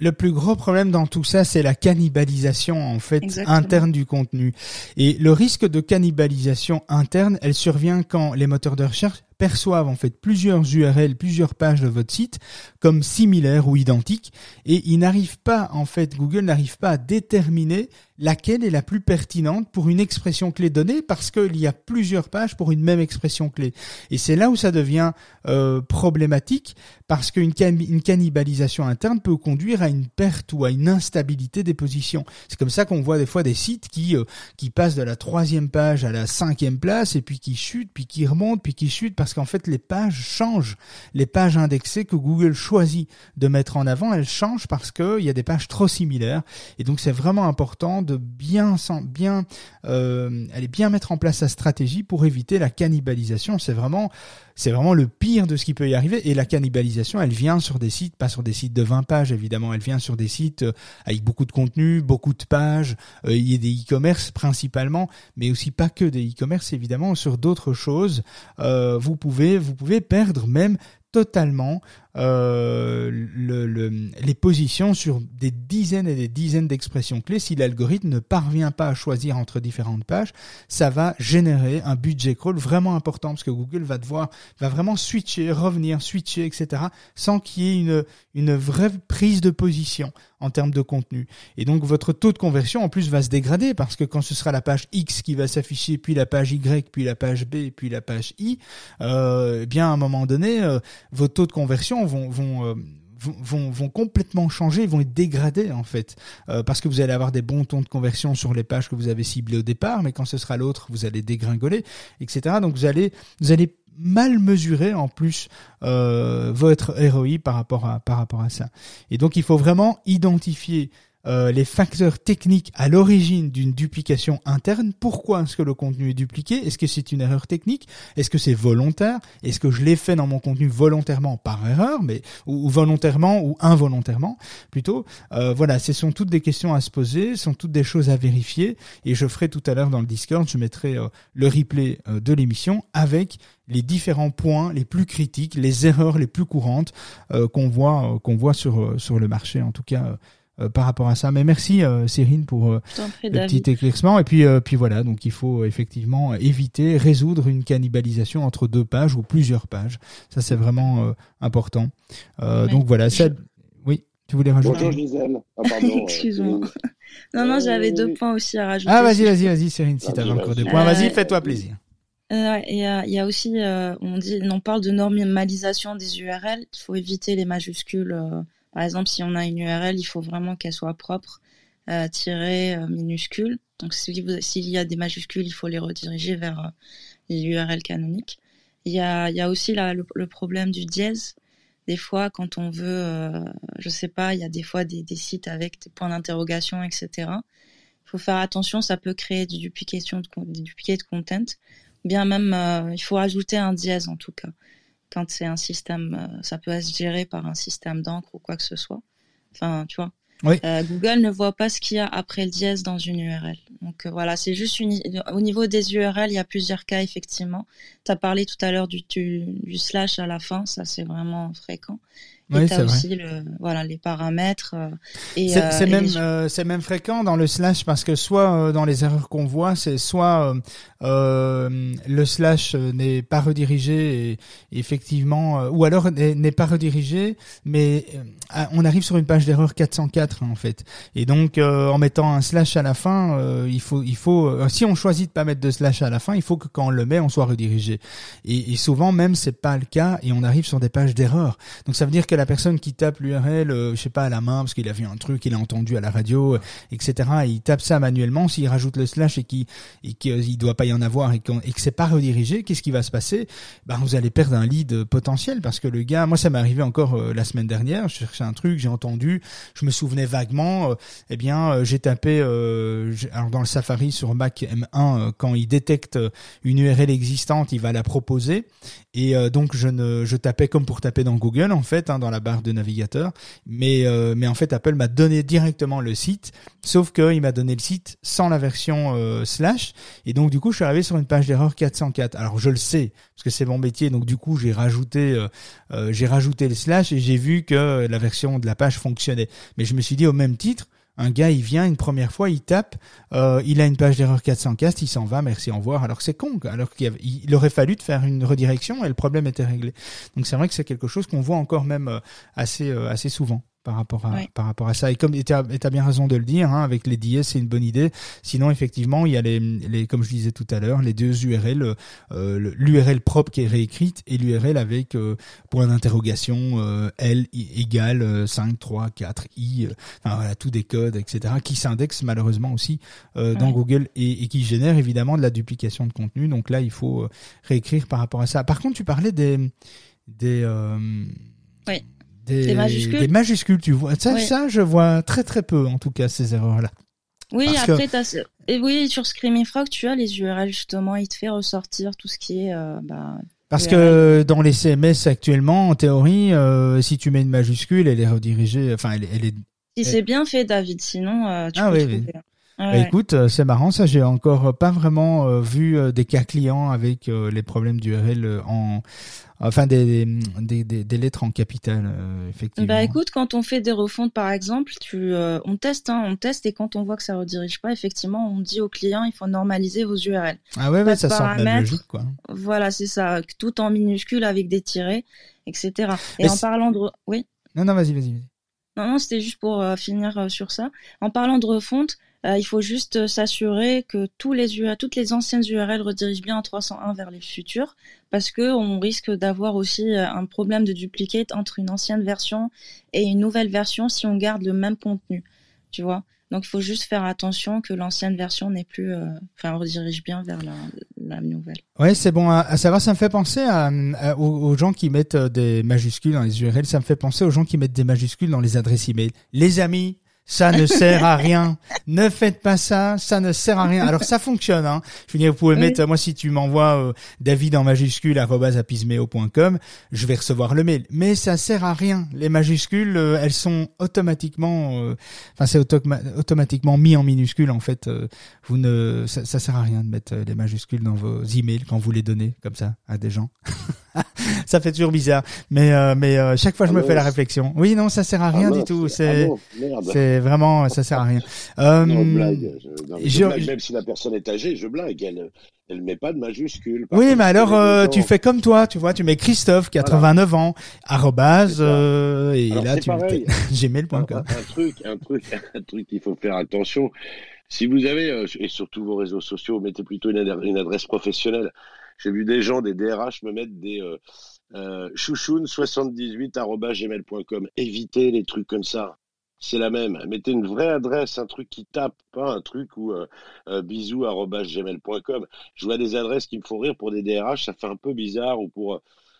le plus gros problème dans tout ça, c'est la cannibalisation en fait Exactement. interne du contenu. Et le risque de cannibalisation interne, elle survient quand les moteurs de recherche perçoivent en fait plusieurs URL, plusieurs pages de votre site comme similaires ou identiques, et ils n'arrivent pas en fait, Google n'arrive pas à déterminer laquelle est la plus pertinente pour une expression clé donnée parce qu'il y a plusieurs pages pour une même expression clé. Et c'est là où ça devient euh, problématique parce qu'une can- une cannibalisation interne peut conduire à une perte ou à une instabilité des positions. C'est comme ça qu'on voit des fois des sites qui euh, qui passent de la troisième page à la cinquième place et puis qui chutent, puis qui remontent, puis qui chutent parce qu'en fait les pages changent. Les pages indexées que Google choisit de mettre en avant, elles changent parce qu'il y a des pages trop similaires. Et donc c'est vraiment important de bien bien euh, aller bien mettre en place sa stratégie pour éviter la cannibalisation. C'est vraiment c'est vraiment le pire de ce qui peut y arriver. Et la cannibalisation, elle vient sur des sites, pas sur des sites de 20 pages évidemment, elle vient sur des sites euh, avec beaucoup de contenu, beaucoup de pages, euh, il y a des e-commerce principalement, mais aussi pas que des e-commerce évidemment, sur d'autres choses. Euh, vous pouvez vous pouvez perdre même totalement euh, le, le- les positions sur des dizaines et des dizaines d'expressions clés. Si l'algorithme ne parvient pas à choisir entre différentes pages, ça va générer un budget crawl vraiment important parce que Google va devoir, va vraiment switcher, revenir, switcher, etc. sans qu'il y ait une, une vraie prise de position en termes de contenu. Et donc votre taux de conversion en plus va se dégrader parce que quand ce sera la page X qui va s'afficher, puis la page Y, puis la page B, puis la page I, euh, eh bien à un moment donné, euh, vos taux de conversion vont vont euh, vont, vont, vont complètement changer, vont être dégradés en fait, Euh, parce que vous allez avoir des bons taux de conversion sur les pages que vous avez ciblées au départ, mais quand ce sera l'autre, vous allez dégringoler, etc. Donc vous allez vous allez mal mesurer en plus euh, votre ROI par rapport à par rapport à ça. Et donc il faut vraiment identifier euh, les facteurs techniques à l'origine d'une duplication interne. Pourquoi est-ce que le contenu est dupliqué? Est-ce que c'est une erreur technique? Est-ce que c'est volontaire? Est-ce que je l'ai fait dans mon contenu volontairement par erreur, mais ou, volontairement ou involontairement plutôt? Euh, Voilà, ce sont toutes des questions à se poser, ce sont toutes des choses à vérifier. Et je ferai tout à l'heure dans le Discord, je mettrai euh, le replay de l'émission avec les différents points les plus critiques, les erreurs les plus courantes qu'on voit qu'on voit sur sur le marché en tout cas par rapport à ça. Mais merci euh, Cyrine pour euh, le David. petit éclaircissement et puis euh, puis voilà donc il faut effectivement éviter résoudre une cannibalisation entre deux pages ou plusieurs pages. Ça c'est vraiment euh, important. Euh, Ouais. donc voilà, ça oui, tu voulais rajouter Bonjour Gisèle. Ah, euh, Excuse-moi. Non, non, j'avais Euh, deux points aussi à rajouter. Ah vas-y vas-y vas-y Cyrine si Vas-y, t'avais encore des points, vas-y Euh, fais-toi plaisir. Euh, et euh, il y a aussi, euh, on dit, on parle de normalisation des URL. Il faut éviter les majuscules. Par exemple, si on a une URL, il faut vraiment qu'elle soit propre, euh, tirée, euh, minuscule. Donc, s'il y a des majuscules, il faut les rediriger vers euh, canoniques. Il y a, aussi le, problème du dièse. Des fois, quand on veut, euh, je sais pas, il y a des fois des, des sites avec des points d'interrogation, etc. Il faut faire attention, ça peut créer du duplication de, du duplicate content bien même il faut ajouter un dièse en tout cas quand c'est un système euh, ça peut être géré par un système d'encre ou quoi que ce soit. Enfin tu vois. Oui. Euh, Google ne voit pas ce qu'il y a après le dièse dans une URL donc euh, voilà c'est juste une au niveau des URL il y a plusieurs cas effectivement. Tu as parlé tout à l'heure du, du, du slash à la fin ça c'est vraiment fréquent Oui, as aussi le, voilà, les paramètres. euh, et, C'est euh, même les- euh, c'est même fréquent dans le slash parce que soit dans les erreurs qu'on voit, c'est soit le slash n'est pas redirigé et effectivement ou alors n'est pas redirigé mais on arrive sur une page d'erreur 404 en fait. Et donc euh, en mettant un slash à la fin, il faut il faut si on choisit de pas mettre de slash à la fin, il faut que quand on le met, on soit redirigé. Et, et souvent même c'est pas le cas et on arrive sur des pages d'erreur. Donc ça veut dire que la personne qui tape l'URL, euh, je sais pas à la main parce qu'il a vu un truc, il a entendu à la radio, euh, etc. Et il tape ça manuellement. S'il rajoute le slash et qu'il et qu'il doit pas y en avoir et, qu'on- et que c'est pas redirigé, qu'est-ce qui va se passer? Ben vous allez perdre un lead potentiel parce que le gars, moi ça m'est arrivé encore euh, la semaine dernière. Je cherchais un truc, j'ai entendu, je me souvenais vaguement. euh, eh bien, euh, j'ai tapé euh, alors dans le Safari sur Mac M1 euh, quand il détecte euh, une URL existante, il va la proposer. Et euh, donc je ne je tapais comme pour taper dans Google en fait hein, dans la barre de navigateur, mais euh, mais en fait Apple m'a donné directement le site, sauf que il m'a donné le site sans la version euh, slash et donc du coup je suis arrivé sur une page d'erreur 404. Alors je le sais parce que c'est mon métier donc du coup j'ai rajouté euh, euh, j'ai rajouté le slash et j'ai vu que la version de la page fonctionnait. Mais je me suis dit au même titre un gars, il vient une première fois, il tape, euh, il a une page d'erreur 404, il s'en va, merci, au revoir. Alors c'est con, alors qu'il aurait fallu de faire une redirection et le problème était réglé. Donc c'est vrai que c'est quelque chose qu'on voit encore même euh, assez euh, assez souvent par rapport à par rapport à ça. Et comme et t'as bien raison de le dire, hein, avec les DS, c'est une bonne idée. Sinon, effectivement, il y a les les comme je disais tout à l'heure, les deux URL, euh, l'URL propre qui est réécrite et l'URL avec euh, point d'interrogation euh, L égale euh, 5 3 4 i. enfin voilà, tous des codes, etc. qui s'indexent malheureusement aussi dans. Google et, et qui génèrent évidemment de la duplication de contenu. Donc là, il faut réécrire par rapport à ça. Par contre, tu parlais des des Oui. Des, Des majuscules. des majuscules, tu vois. Ça, Oui. ça, je vois très très peu en tout cas ces erreurs-là. Oui, Parce que- après, t'as... Et oui, sur Screaming Frog, tu as les URL, justement, il te fait ressortir tout ce qui est, euh, bah, Parce URL. que dans les CMS actuellement, en théorie, euh, si tu mets une majuscule, elle est redirigée. Enfin, elle, elle est. si c'est bien fait, David, sinon, euh, tu Ah peux oui, trouver. oui. Bah, ouais. écoute, c'est marrant, ça. J'ai encore pas vraiment vu des cas clients avec les problèmes d'URL en, enfin des des, des, des lettres en capitale, euh, effectivement. Bah écoute, quand on fait des refontes par exemple, tu, euh, on teste, hein, on teste et quand on voit que ça redirige pas, effectivement, on dit au client il faut normaliser vos URL. ah ouais, ouais, ça semble logique, quoi. Voilà, c'est ça, tout en minuscule avec des tirets, etc. Et Mais en parlant de, oui, Non, non, vas-y, vas-y. vas-y. non, non, c'était juste pour euh, finir euh, sur ça. En parlant de refonte, il faut juste euh, s'assurer que toutes les anciennes URL redirigent bien en 301 vers les futures, parce que on risque d'avoir aussi euh, un problème de duplicate entre une ancienne version et une nouvelle version si on garde le même contenu, tu vois. Donc il faut juste faire attention que l'ancienne version n'est plus, euh, redirige bien vers la, nouvelle. Ouais, c'est bon à, à savoir. Ça me fait penser aux, gens qui mettent euh, des majuscules dans les URL. Ça me fait penser aux gens qui mettent des majuscules dans les adresses email. Les amis, ça ne sert à rien. Ne faites pas ça, ça ne sert à rien. Alors ça fonctionne. Hein. Je veux dire, vous pouvez Oui. mettre. Moi, si tu m'envoies euh, David en majuscule apismeo.com, je vais recevoir le mail. Mais ça sert à rien. Les majuscules, euh, elles sont automatiquement. euh, Enfin, c'est automa- automatiquement mis en minuscules en fait. euh, vous ne, ça, ça sert à rien de mettre euh, les majuscules dans vos emails quand vous les donnez comme ça à des gens. ça fait toujours bizarre, mais euh, mais euh, chaque fois je Ah me non, fais la réflection. Oui, non, ça sert à rien Ah du tout. c'est- ah C'est vraiment ça sert à rien. Euh, Non, blague. Je, non, mais je je- blague. Même si la personne est âgée, je blague. Elle, elle met pas de majuscule. Oui, contre, mais alors euh, tu fais comme toi, tu vois, tu mets Christophe, 89 ans, arrobase, euh, et Alors, là tu gmail.com. un, un truc, un truc, un truc qu'il faut faire attention. Si vous avez, euh, et sur tous vos réseaux sociaux, mettez plutôt une, adre- une adresse professionnelle. J'ai vu des gens, des DRH, me mettre des euh, chouchoun78.gmail.com. Évitez les trucs comme ça. C'est la même. Mettez une vraie adresse, un truc qui tape, pas un truc où euh, euh, bisous@gmail.com. Je vois des adresses qui me font rire pour des DRH, ça fait un peu bizarre, ou pour euh,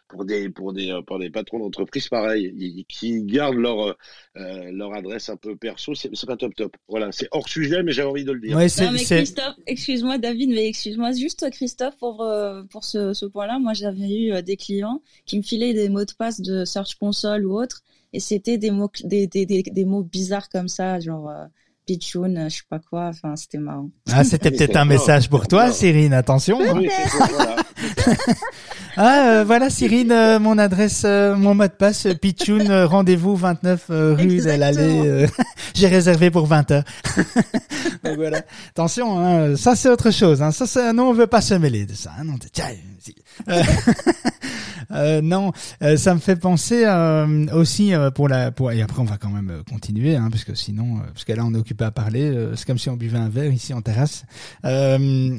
pour des pour des euh, pour des patrons d'entreprise pareil, qui gardent leur euh, leur adresse un peu perso, c'est pas top top. Voilà, c'est hors sujet, mais j'ai envie de le dire. Ouais, Non mais Christophe, excuse-moi David, mais excuse-moi juste Christophe pour pour ce, ce point-là. Moi j'avais eu des clients qui me filaient des mots de passe de Search Console ou autre, et c'était des mots des, des, des, des mots bizarres comme ça, genre euh, Pichoun, euh, je sais pas quoi. Enfin c'était marrant. ah, c'était peut-être un message pour toi. Cyrine. Attention. hein. Oui, voilà. Ah, euh, voilà, Cyrine, euh, mon adresse, euh, mon mot de passe, euh, Pichoun, euh, rendez-vous 29 euh, rue de l'Allée. euh, J'ai réservé pour 20 heures. Donc voilà. Attention, hein, ça c'est autre chose. Hein. Ça, ça, non, on veut pas se mêler de ça. hein. Non, tiens, si. Euh, euh, non, euh, ça me fait penser euh, aussi euh, pour la, pour et après on va quand même euh, continuer, hein, parce que sinon, euh, parce que là on est occupé à parler. euh, c'est comme si on buvait un verre ici en terrasse. Je,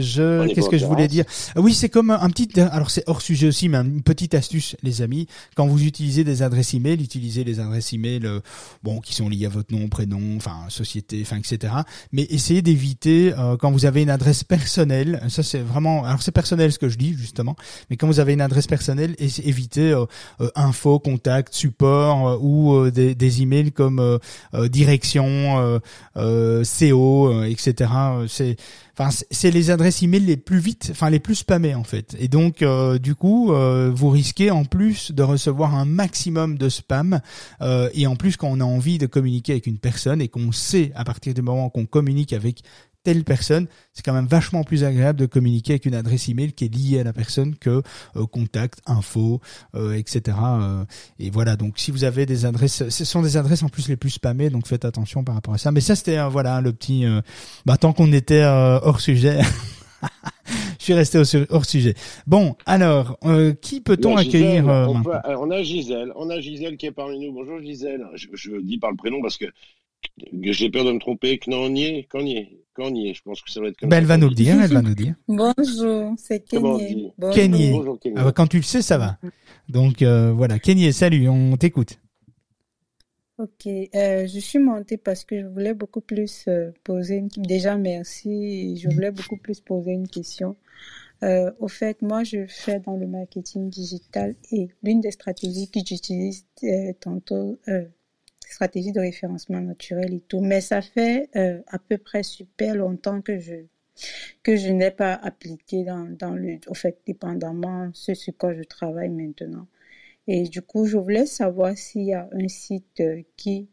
je, est qu'est-ce que je voulais dire? Oui, c'est comme un petit, alors c'est hors sujet aussi, mais une petite astuce, les amis. Quand vous utilisez des adresses email, utilisez les adresses email, euh, bon, qui sont liées à votre nom, prénom, enfin société, enfin etc. Mais essayez d'éviter euh, quand vous avez une adresse personnelle. Ça c'est vraiment, alors c'est personnel ce que je dis justement, mais quand vous avez une adresse personnelle, évitez euh, info, contact, support ou des, des emails comme direction, CO, etc. enfin c'est les adresses email les plus vite, enfin les plus spammées en fait. Et donc euh, du coup, euh, vous risquez en plus de recevoir un maximum de spam. Euh, et en plus, quand on a envie de communiquer avec une personne et qu'on sait à partir du moment qu'on communique avec telle personne, c'est quand même vachement plus agréable de communiquer avec une adresse email qui est liée à la personne que euh, contact, info, euh, etc. Euh, et voilà. Donc, si vous avez des adresses, ce sont des adresses en plus les plus spammées, donc faites attention par rapport à ça. Mais ça, c'était voilà le petit. bah, tant qu'on était hors sujet. Je suis resté hors sujet. Bon, alors, qui peut-on accueillir on, on, a Gisèle, on a Gisèle qui est parmi nous. Bonjour Gisèle. Je, je dis par le prénom parce que j'ai peur de me tromper. Knonier, Knonier, Je pense que ça va être comme ben, Elle va nous le dire, elle va nous dire. Bonjour, c'est Kenye. Bonjour. Ah, bah, quand tu le sais, ça va. Donc euh, voilà, Kenye, salut, on t'écoute. Ok, euh, je suis montée parce que je voulais beaucoup plus euh, poser une... Déjà, merci. Je voulais beaucoup plus poser une question. Euh, au fait, moi, je fais dans le marketing digital et l'une des stratégies que j'utilise euh, tantôt, euh, stratégie de référencement naturel et tout. Mais ça fait euh, à peu près super longtemps que je que je n'ai pas appliqué dans, dans le, au fait, dépendamment ce sur quoi je travaille maintenant. Et du coup, je voulais savoir s'il y a un site euh, qui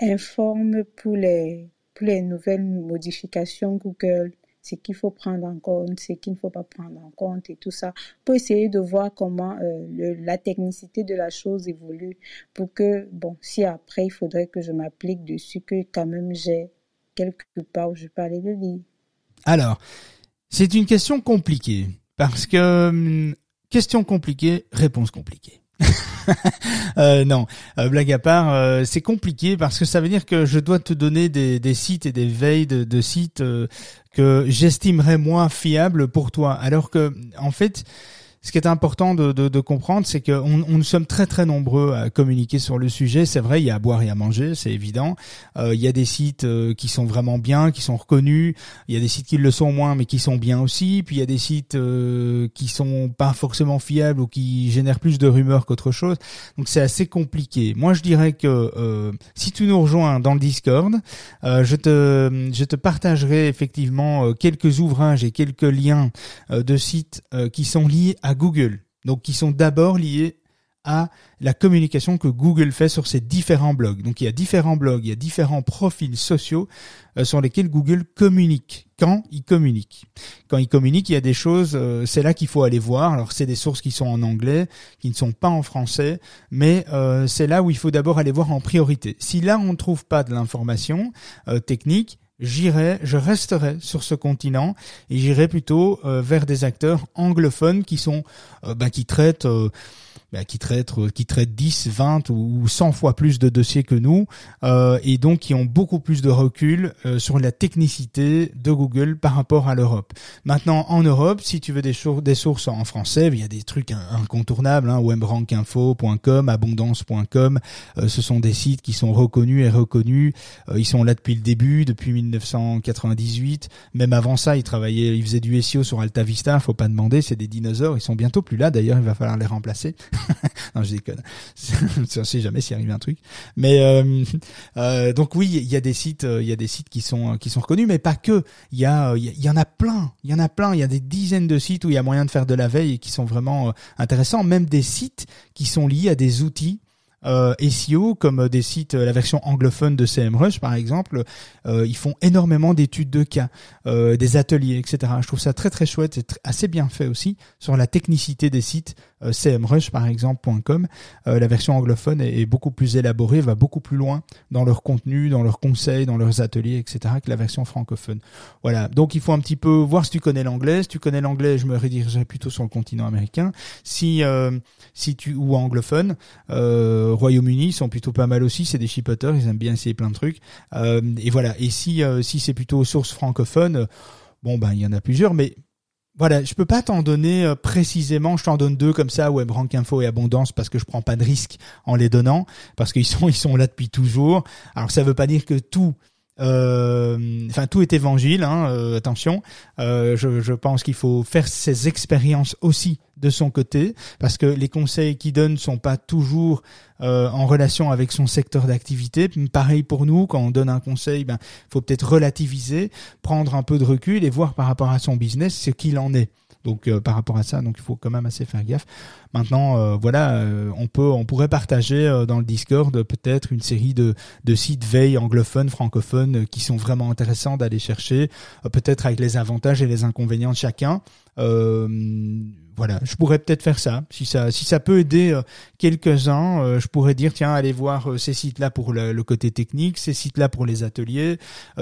informe pour les, pour les nouvelles modifications Google ce qu'il faut prendre en compte, ce qu'il ne faut pas prendre en compte et tout ça, pour essayer de voir comment euh, la technicité de la chose évolue, pour que, bon, si après il faudrait que je m'applique dessus, que quand même j'ai quelque part où je peux aller le lire. Alors, c'est une question compliquée, parce que, hum, question compliquée, réponse compliquée. euh, non, euh, blague à part, euh, c'est compliqué parce que ça veut dire que je dois te donner des, sites et des veilles de, de sites que j'estimerais moins fiables pour toi. Alors que, en fait, ce qui est important de, de, de comprendre, c'est qu'on on, nous sommes très très nombreux à communiquer sur le sujet. C'est vrai, il y a à boire et à manger, c'est évident. Euh, il y a des sites euh, qui sont vraiment bien, qui sont reconnus. Il y a des sites qui le sont moins, mais qui sont bien aussi. Puis il y a des sites euh, qui sont pas forcément fiables ou qui génèrent plus de rumeurs qu'autre chose. Donc c'est assez compliqué. Moi, je dirais que euh, si tu nous rejoins dans le Discord, euh, je te je te partagerai effectivement quelques ouvrages et quelques liens de sites qui sont liés à Google. Donc qui sont d'abord liés à la communication que Google fait sur ses différents blogs. Donc il y a différents blogs, il y a différents profils sociaux euh, sur lesquels Google communique. Quand il communique. Quand il communique, il y a des choses, euh, c'est là qu'il faut aller voir. Alors c'est des sources qui sont en anglais, qui ne sont pas en français, mais euh, c'est là où il faut d'abord aller voir en priorité. Si là on ne trouve pas de l'information technique, j'irai, je resterai sur ce continent et j'irai plutôt euh, vers des acteurs anglophones qui sont, euh, bah, qui traitent euh, bah, qui traitent qui traitent 10, 20 ou 100 fois plus de dossiers que nous euh, et donc qui ont beaucoup plus de recul euh, sur la technicité de Google par rapport à l'Europe. Maintenant en Europe, si tu veux des, des sources en français, il y a des trucs incontournables, hein, webrankinfo.com, abondance.com, euh, ce sont des sites qui sont reconnus et reconnus, euh, ils sont là depuis le début, depuis 1998, même avant ça, ils travaillaient, ils faisaient du SEO sur Alta Vista, faut pas demander, c'est des dinosaures, ils sont bientôt plus là d'ailleurs, il va falloir les remplacer. non, je déconne. on sait jamais s'il arrive un truc. Mais euh, euh, donc oui, il y a des sites, euh, il y a des sites qui sont qui sont reconnus, mais pas que. Il y a, il y en a plein. Il y en a plein. Il y a des dizaines de sites où il y a moyen de faire de la veille et qui sont vraiment intéressants. Même des sites qui sont liés à des outils euh, SEO comme des sites, la version anglophone de CMrush par exemple, euh, ils font énormément d'études de cas, euh, des ateliers, etc. Je trouve ça très très chouette et assez bien fait aussi sur la technicité des sites euh, cmrush par exemple.com. Euh, la version anglophone est, beaucoup plus élaborée, va beaucoup plus loin dans leur contenu, dans leurs conseils, dans leurs ateliers, etc. que la version francophone. Voilà. Donc il faut un petit peu voir si tu connais l'anglais. Si tu connais l'anglais, je me redirigerai plutôt sur le continent américain. Si euh, si tu ou anglophone, Royaume-Uni sont plutôt pas mal aussi. C'est des chipoteurs, ils aiment bien essayer plein de trucs. et voilà. Et si si c'est plutôt source francophone, bon ben il y en a plusieurs, mais voilà, je peux pas t'en donner euh, précisément. Je t'en donne deux comme ça, WebRank Info et Abondance, parce que je prends pas de risque en les donnant, parce qu'ils sont ils sont là depuis toujours. Alors ça veut pas dire que tout enfin, tout est évangile. Hein, euh, attention, euh, je, je, pense qu'il faut faire ses expériences aussi de son côté, parce que les conseils qu'il donne sont pas toujours en relation avec son secteur d'activité. Pareil pour nous, quand on donne un conseil, ben faut peut-être relativiser, prendre un peu de recul et voir par rapport à son business ce qu'il en est. Donc euh, par rapport à ça, donc il faut quand même assez faire gaffe. Maintenant, euh, voilà, euh, on peut, on pourrait partager dans le Discord peut-être une série de, de sites veille anglophones, francophones qui sont vraiment intéressants d'aller chercher, peut-être avec les avantages et les inconvénients de chacun. Euh, voilà, je pourrais peut-être faire ça. Si ça, si ça peut aider euh, quelques-uns, euh, je pourrais dire tiens, allez voir ces sites-là pour le, côté technique, ces sites-là pour les ateliers,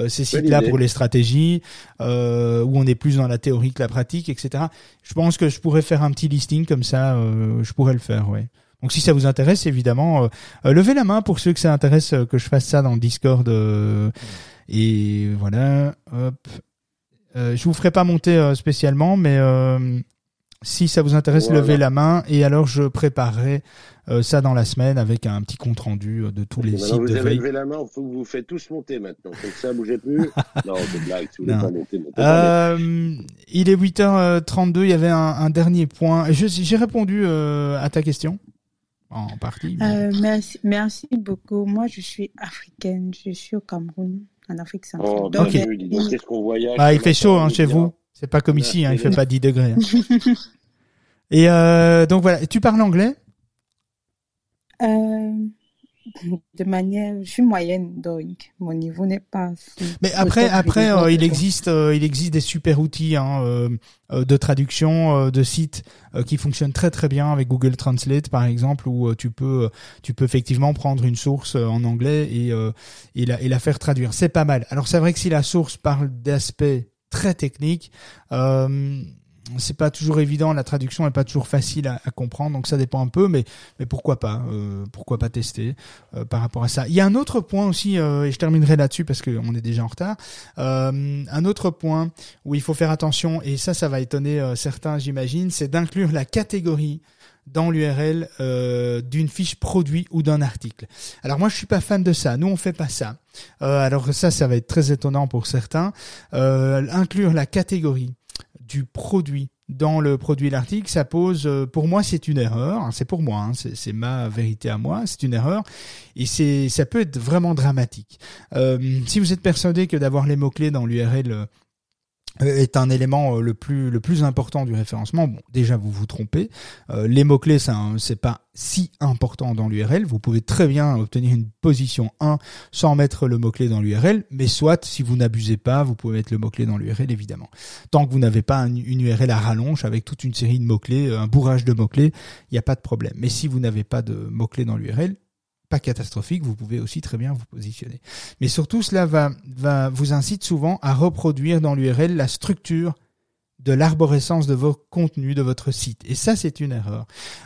ces sites-là pour les stratégies, où on est plus dans la théorie que la pratique, etc. Je pense que je pourrais faire un petit listing comme ça. je pourrais le faire, ouais. Donc si ça vous intéresse, évidemment, levez la main pour ceux que ça intéresse que je fasse ça dans le Discord. et voilà, hop. Euh, je vous ferai pas monter spécialement, mais si ça vous intéresse, levez la main et alors je préparerai euh, ça dans la semaine avec un petit compte rendu euh, de tous les sites vous de avez levé la main, faut que vous faites tous monter maintenant. Comme ça, bougez plus. non, c'est blague. Si vous voulez pas monter, montez euh, il est 8h32. Il y avait un, un dernier point. J'ai répondu euh, à ta question en partie. Mais... merci, merci beaucoup. Moi, je suis africaine. Je suis au Cameroun, en Afrique centrale. Oh, Donc, qu'est-ce qu'on voyage bah, il fait chaud hein, chez vous. C'est pas comme ici, hein, il fait pas 10 degrés. Hein. Et euh, donc voilà, tu parles anglais? Euh, De manière, je suis moyenne, donc mon niveau n'est pas. Mais après, après, euh, il existe, euh, il existe des super outils hein, euh, de traduction de sites qui fonctionnent très très bien avec Google Translate par exemple, où tu peux, tu peux effectivement prendre une source en anglais et et la, et la faire traduire. C'est pas mal. Alors c'est vrai que si la source parle d'aspects très technique. C'est pas toujours évident, la traduction est pas toujours facile à, comprendre, donc ça dépend un peu, mais mais pourquoi pas, euh, pourquoi pas tester euh, par rapport à ça. Il y a un autre point aussi, euh, et je terminerai là-dessus parce qu'on est déjà en retard. Un autre point où il faut faire attention, et ça, ça va étonner certains, j'imagine, c'est d'inclure la catégorie dans l'URL d'une fiche produit ou d'un article. Alors moi je suis pas fan de ça. Nous on fait pas ça. Euh, alors ça ça va être très étonnant pour certains. Inclure la catégorie du produit dans le produit l'article, ça pose, pour moi, c'est une erreur. C'est pour moi, hein, c'est ma vérité à moi. C'est une erreur et c'est, ça peut être vraiment dramatique. si vous êtes persuadé que d'avoir les mots clés dans l'URL euh, est un élément euh, le plus le plus important du référencement. Bon, déjà vous vous trompez. Euh, les mots clés, c'est pas si important dans l'URL. Vous pouvez très bien obtenir une position 1 sans mettre le mot clé dans l'URL, mais soit si vous n'abusez pas, vous pouvez mettre le mot clé dans l'URL évidemment. Tant que vous n'avez pas une URL à rallonge avec toute une série de mots clés, un bourrage de mots clés, il n'y a pas de problème. Mais si vous n'avez pas de mots clés dans l'URL, pas catastrophique, vous pouvez aussi très bien vous positionner. Mais surtout, cela va, vous incite souvent à reproduire dans l'URL la structure de l'arborescence de vos contenus de votre site. Et ça, c'est une erreur.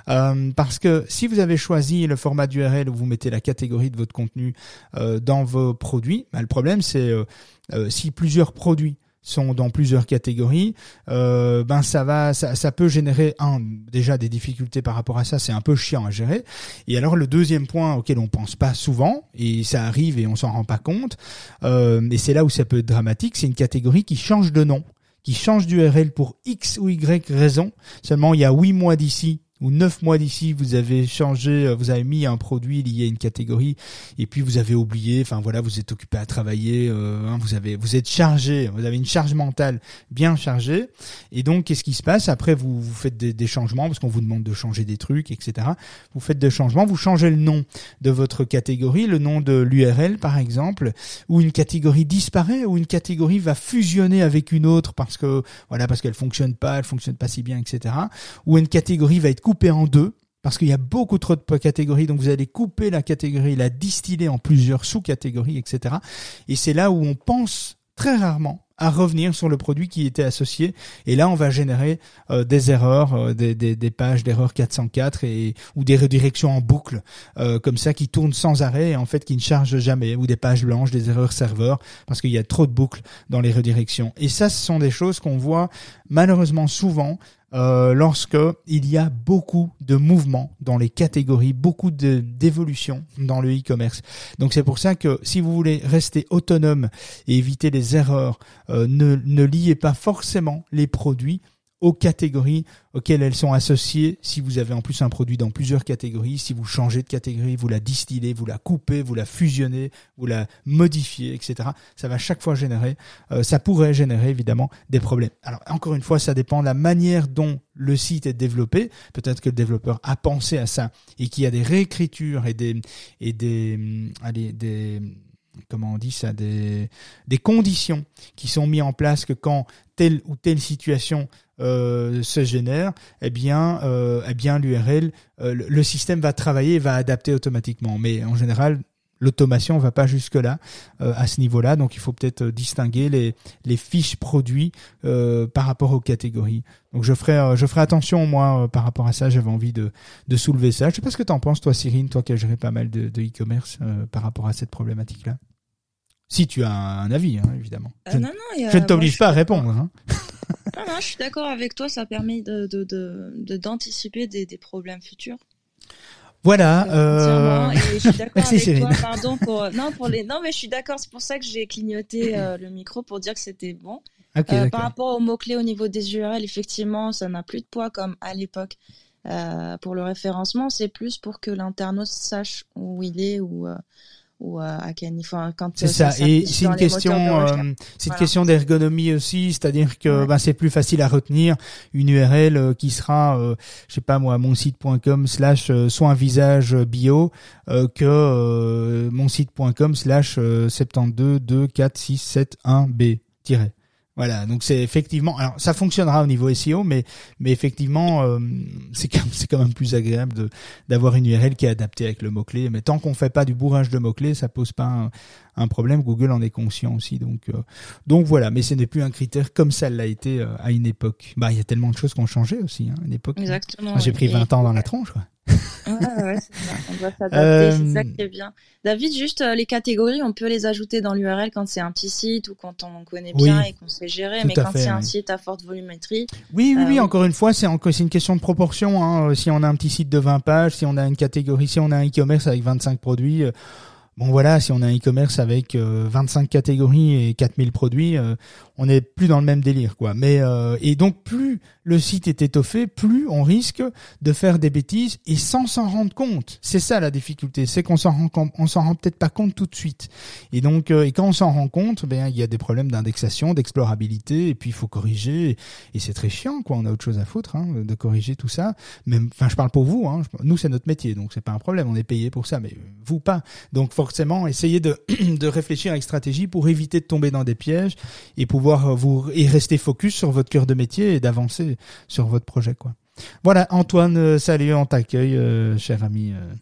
Euh, parce que si vous avez choisi le format d'URL où vous mettez la catégorie de votre contenu euh, dans vos produits, bah, le problème, c'est euh, si plusieurs produits sont dans plusieurs catégories, euh, ben ça va, ça, ça, peut générer un déjà des difficultés par rapport à ça, c'est un peu chiant à gérer. Et alors le deuxième point auquel on pense pas souvent et ça arrive et on s'en rend pas compte, euh, et c'est là où ça peut être dramatique, c'est une catégorie qui change de nom, qui change d'URL pour X ou Y raison. Seulement il y a huit mois d'ici ou neuf mois d'ici, vous avez changé, euh, vous avez mis un produit lié à une catégorie, et puis vous avez oublié, enfin voilà, vous êtes occupé à travailler, euh, hein, vous avez, vous êtes chargé, vous avez une charge mentale bien chargée, et donc qu'est-ce qui se passe Après, vous, vous faites des, changements parce qu'on vous demande de changer des trucs, etc. Vous faites des changements, vous changez le nom de votre catégorie, le nom de l'URL par exemple, ou une catégorie disparaît, ou une catégorie va fusionner avec une autre parce que voilà, parce qu'elle fonctionne pas, elle fonctionne pas si bien, etc. Ou une catégorie va être couper en deux parce qu'il y a beaucoup trop de catégories, donc vous allez couper la catégorie, la distiller en plusieurs sous-catégories, etc. Et c'est là où on pense très rarement à revenir sur le produit qui était associé. Et là, on va générer euh, des erreurs, euh, des, pages d'erreur 404 et ou des redirections en boucle euh, comme ça qui tournent sans arrêt et en fait qui ne chargent jamais ou des pages blanches, des erreurs serveurs parce qu'il y a trop de boucles dans les redirections. Et ça, ce sont des choses qu'on voit malheureusement souvent euh, lorsque il y a beaucoup de mouvements dans les catégories, beaucoup d'évolutions dans le e-commerce. Donc c'est pour ça que si vous voulez rester autonome et éviter les erreurs, euh, ne, ne liez pas forcément les produits aux catégories auxquelles elles sont associées. Si vous avez en plus un produit dans plusieurs catégories, si vous changez de catégorie, vous la distillez, vous la coupez, vous la fusionnez, vous la modifiez, etc. Ça va chaque fois générer, euh, ça pourrait générer évidemment des problèmes. Alors encore une fois, ça dépend de la manière dont le site est développé. Peut-être que le développeur a pensé à ça et qu'il y a des réécritures et des et des hum, allez des comment on dit ça, des, des conditions qui sont mises en place que quand telle ou telle situation euh, se génère, eh bien, euh, eh bien l'URL, euh, le système va travailler et va adapter automatiquement. Mais en général, l'automation va pas jusque là euh, à ce niveau-là, donc il faut peut-être distinguer les, les fiches produits euh, par rapport aux catégories. Donc je ferai euh, je ferai attention moi par rapport à ça. J'avais envie de, de soulever ça. Je sais pas ce que tu en penses toi, Cyrine, toi qui as géré pas mal de e-commerce par rapport à cette problématique-là. Si tu as un avis, hein, évidemment. je, non, non, je ne t'oblige pas à répondre. Hein. non, non, je suis d'accord avec toi. Ça permet de d'anticiper de, de, des, des problèmes futurs. Voilà. Euh... Et je suis d'accord avec toi. Pardon pour non pour les non mais je suis d'accord. C'est pour ça que j'ai clignoté euh, le micro pour dire que c'était bon. Okay, euh, par rapport aux mots clés au niveau des URL, effectivement, ça n'a plus de poids comme à l'époque. Euh, pour le référencement, c'est plus pour que l'internaute sache où il est ou ou à quel niveau quand c'est ça, et c'est une question euh, c'est une question d'ergonomie aussi c'est-à-dire que ben, c'est plus facile à retenir une URL euh, qui sera euh, je sais pas moi mon site.com slash soin visage bio que mon site.com slash 72 2 4 6 7 1 b tiré voilà, donc c'est effectivement, alors ça fonctionnera au niveau SEO, mais mais effectivement euh, c'est quand c'est quand même plus agréable de d'avoir une URL qui est adaptée avec le mot clé. Mais tant qu'on fait pas du bourrage de mots clés, ça pose pas un, un problème. Google en est conscient aussi, donc euh, donc voilà. Mais ce n'est plus un critère comme ça l'a été euh, à une époque. Bah il y a tellement de choses qui ont changé aussi. Hein, à une époque. Exactement. J'ai pris 20 ans dans la tronche. Quoi. Ouais, ouais, c'est ça. On doit s'adapter, c'est ça qui est bien. David, juste euh, les catégories, on peut les ajouter dans l'URL quand c'est un petit site ou quand on connaît bien et qu'on sait gérer, mais quand c'est un site à forte volumétrie. Oui, oui, oui, euh, encore une fois, c'est une question de proportion. Hein. Si on a un petit site de 20 pages, si on a une catégorie, si on a un e-commerce avec 25 produits, euh, Bon voilà, si on a un e-commerce avec 25 catégories et 4000 produits, on n'est plus dans le même délire quoi. Mais euh, et donc plus le site est étoffé, plus on risque de faire des bêtises et sans s'en rendre compte. C'est ça la difficulté, c'est qu'on s'en rend on s'en rend peut-être pas compte tout de suite. Et donc euh, et quand on s'en rend compte, ben il y a des problèmes d'indexation, d'explorabilité et puis il faut corriger et c'est très chiant quoi. On a autre chose à foutre hein, de corriger tout ça. Même enfin je parle pour vous, hein, nous c'est notre métier donc c'est pas un problème, on est payé pour ça, mais vous pas. Donc forcément essayez de de réfléchir avec stratégie pour éviter de tomber dans des pièges et pouvoir vous et rester focus sur votre cœur de métier et d'avancer sur votre projet quoi. Voilà Antoine, euh, salut, on t'accueille euh, cher ami. Euh.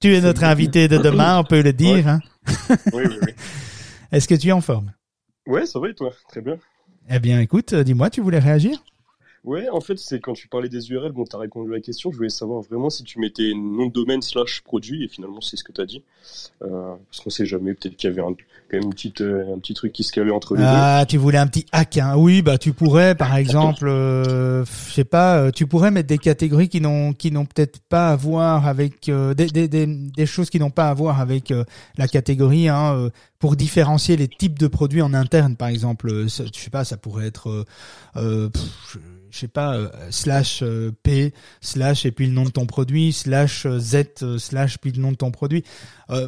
Tu es notre invité de demain, on peut le dire. Hein oui, oui, oui. Est-ce que tu es en forme? Ouais, ça va et toi? Très bien. Eh bien, écoute, dis-moi, tu voulais réagir? Ouais, en fait, c'est quand tu parlais des URL, bon, t'as répondu à la question, je voulais savoir vraiment si tu mettais nom de domaine slash produit, et finalement, c'est ce que t'as dit. Euh, parce qu'on sait jamais, peut-être qu'il y avait un, quand même une petite, euh, un petit truc qui se calait entre les ah, deux. Ah, tu voulais un petit hack, hein. Oui, bah, tu pourrais, par exemple, euh, je sais pas, euh, tu pourrais mettre des catégories qui n'ont, qui n'ont peut-être pas à voir avec, euh, des, des, des, des, choses qui n'ont pas à voir avec la catégorie, hein, pour différencier les types de produits en interne, par exemple. je sais pas, ça pourrait être, euh, je sais pas, euh, slash euh, P, slash et puis le nom de ton produit, slash euh, Z, slash puis le nom de ton produit.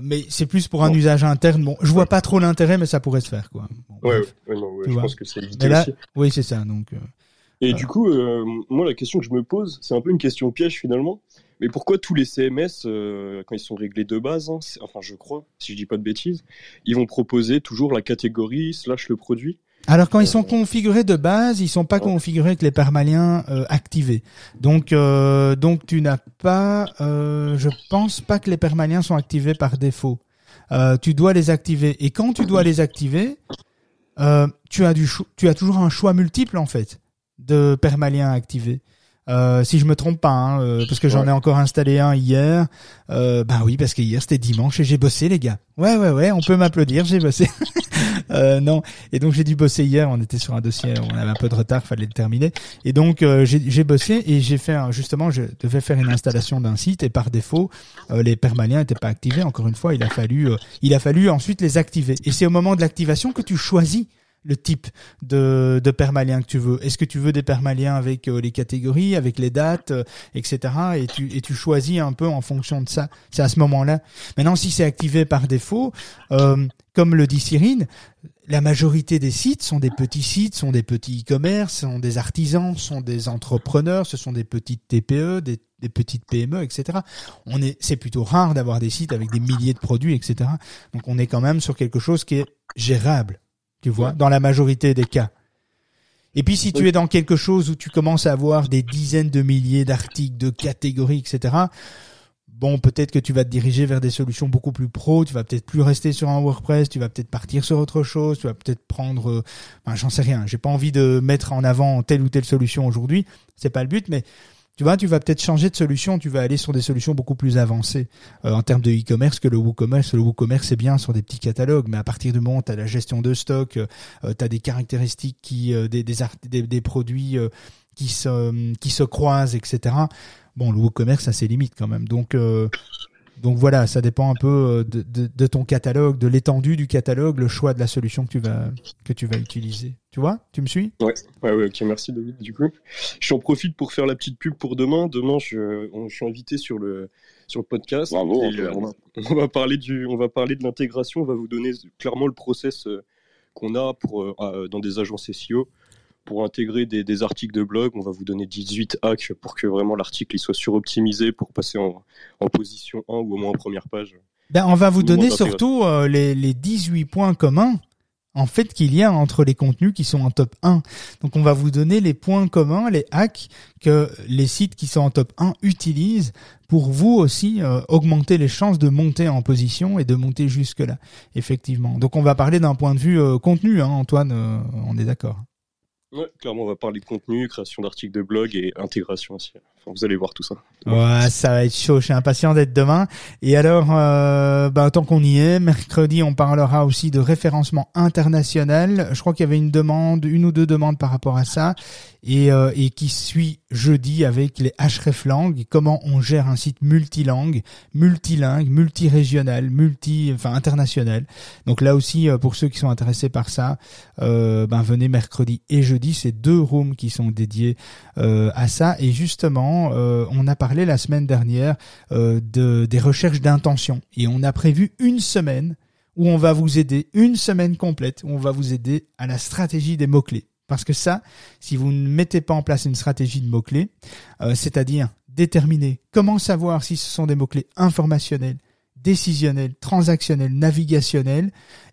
mais c'est plus pour un usage interne. Bon, je vois pas trop l'intérêt, mais ça pourrait se faire, quoi. ouais, ouais, non, ouais je pense que c'est. Oui, c'est ça. Donc. et du coup, moi, la question que je me pose, c'est un peu une question piège finalement. Mais pourquoi tous les CMS, quand ils sont réglés de base, hein, enfin je crois, si je dis pas de bêtises, ils vont proposer toujours la catégorie slash le produit? Alors quand ils sont configurés de base, ils sont pas configurés avec les permaliens euh, activés. Donc euh, donc tu n'as pas, euh, je pense pas que les permaliens sont activés par défaut. Euh, tu dois les activer et quand tu dois les activer, tu as du tu as toujours un choix multiple en fait de permaliens activés. Euh, si je me trompe pas, hein, euh, parce que j'en ai encore installé un hier. Euh, bah oui, parce que hier c'était dimanche et j'ai bossé les gars. Ouais ouais ouais, on peut m'applaudir, j'ai bossé. euh, non, et donc j'ai dû bosser hier. On était sur un dossier, on avait un peu de retard, fallait le terminer. Et donc euh, j'ai bossé et j'ai fait justement, je devais faire une installation d'un site et par défaut euh, les permaliens n'étaient pas activés. Encore une fois, il a fallu euh, il a fallu ensuite les activer. Et c'est au moment de l'activation que tu choisis le type de, de permalien que tu veux. Est-ce que tu veux des permaliens avec euh, les catégories, avec les dates, euh, etc. Et tu, et tu choisis un peu en fonction de ça. C'est à ce moment-là. Maintenant, si c'est activé par défaut, euh, comme le dit Cyrine, la majorité des sites sont des petits sites, sont des petits e-commerce, sont des artisans, sont des entrepreneurs, ce sont des petites TPE, des, des petites PME, etc. On est, c'est plutôt rare d'avoir des sites avec des milliers de produits, etc. Donc on est quand même sur quelque chose qui est gérable, tu vois, dans la majorité des cas. Et puis si tu es dans quelque chose où tu commences à avoir des dizaines de milliers d'articles, de catégories, etc. Bon, peut-être que tu vas te diriger vers des solutions beaucoup plus pro. Tu vas peut-être plus rester sur un WordPress. Tu vas peut-être partir sur autre chose. Tu vas peut-être prendre, euh, enfin, j'en sais rien. J'ai pas envie de mettre en avant telle ou telle solution aujourd'hui. C'est pas le but, mais tu vois, tu vas peut-être changer de solution. Tu vas aller sur des solutions beaucoup plus avancées euh, en termes de e-commerce que le WooCommerce. Le WooCommerce c'est bien sur des petits catalogues, mais à partir du moment où tu as la gestion de stock, euh, tu as des caractéristiques qui, euh, des, des, des, produits euh, qui se qui se croisent, etc. Bon, le WooCommerce, ça c'est limite quand même. Donc euh, donc voilà, ça dépend un peu euh, de, de, de ton catalogue, de l'étendue du catalogue, le choix de la solution que tu vas que tu vas utiliser. Tu vois? Tu me suis? Ouais, ouais, ouais, ok, merci David. Du coup, j'en profite pour faire la petite pub pour demain. Demain, je, on- je suis invité sur le sur le podcast. Bravo, euh, on, va, on va parler du, on va parler de l'intégration. On va vous donner clairement le process euh, qu'on a pour euh, dans des agences SEO pour intégrer des, des articles de blog. On va vous donner 18 hacks pour que vraiment l'article il soit suroptimisé pour passer en, en position 1 ou au moins en première page. Ben, on va vous Ou donner surtout euh, les, les 18 points communs en fait qu'il y a entre les contenus qui sont en top 1. Donc on va vous donner les points communs, les hacks que les sites qui sont en top 1 utilisent pour vous aussi euh, augmenter les chances de monter en position et de monter jusque là. Effectivement. Donc on va parler d'un point de vue euh, contenu, hein, Antoine, euh, on est d'accord. Ouais, clairement, on va parler de contenu, création d'articles de blog et intégration aussi. Enfin, vous allez voir tout ça. Ouais, ça va être chaud. Je suis impatient d'être demain. Et alors, euh, bah, tant qu'on y est, mercredi, on parlera aussi de référencement international. Je crois qu'il y avait une demande, une ou deux demandes par rapport à ça, et, euh, et qui suit jeudi avec les hreflang. Comment on gère un site multilangue, multilingue, multirégional, multi, enfin international. Donc là aussi, euh, pour ceux qui sont intéressés par ça, euh, ben venez mercredi et jeudi. C'est deux rooms qui sont dédiés euh, à ça. Et justement, on a parlé la semaine dernière de, des recherches d'intention. Et on a prévu une semaine où on va vous aider, une semaine complète, où on va vous aider à la stratégie des mots-clés. Parce que ça, si vous ne mettez pas en place une stratégie de mots-clés, euh, c'est-à-dire déterminer comment savoir si ce sont des mots-clés informationnels, décisionnels, transactionnels, navigationnels,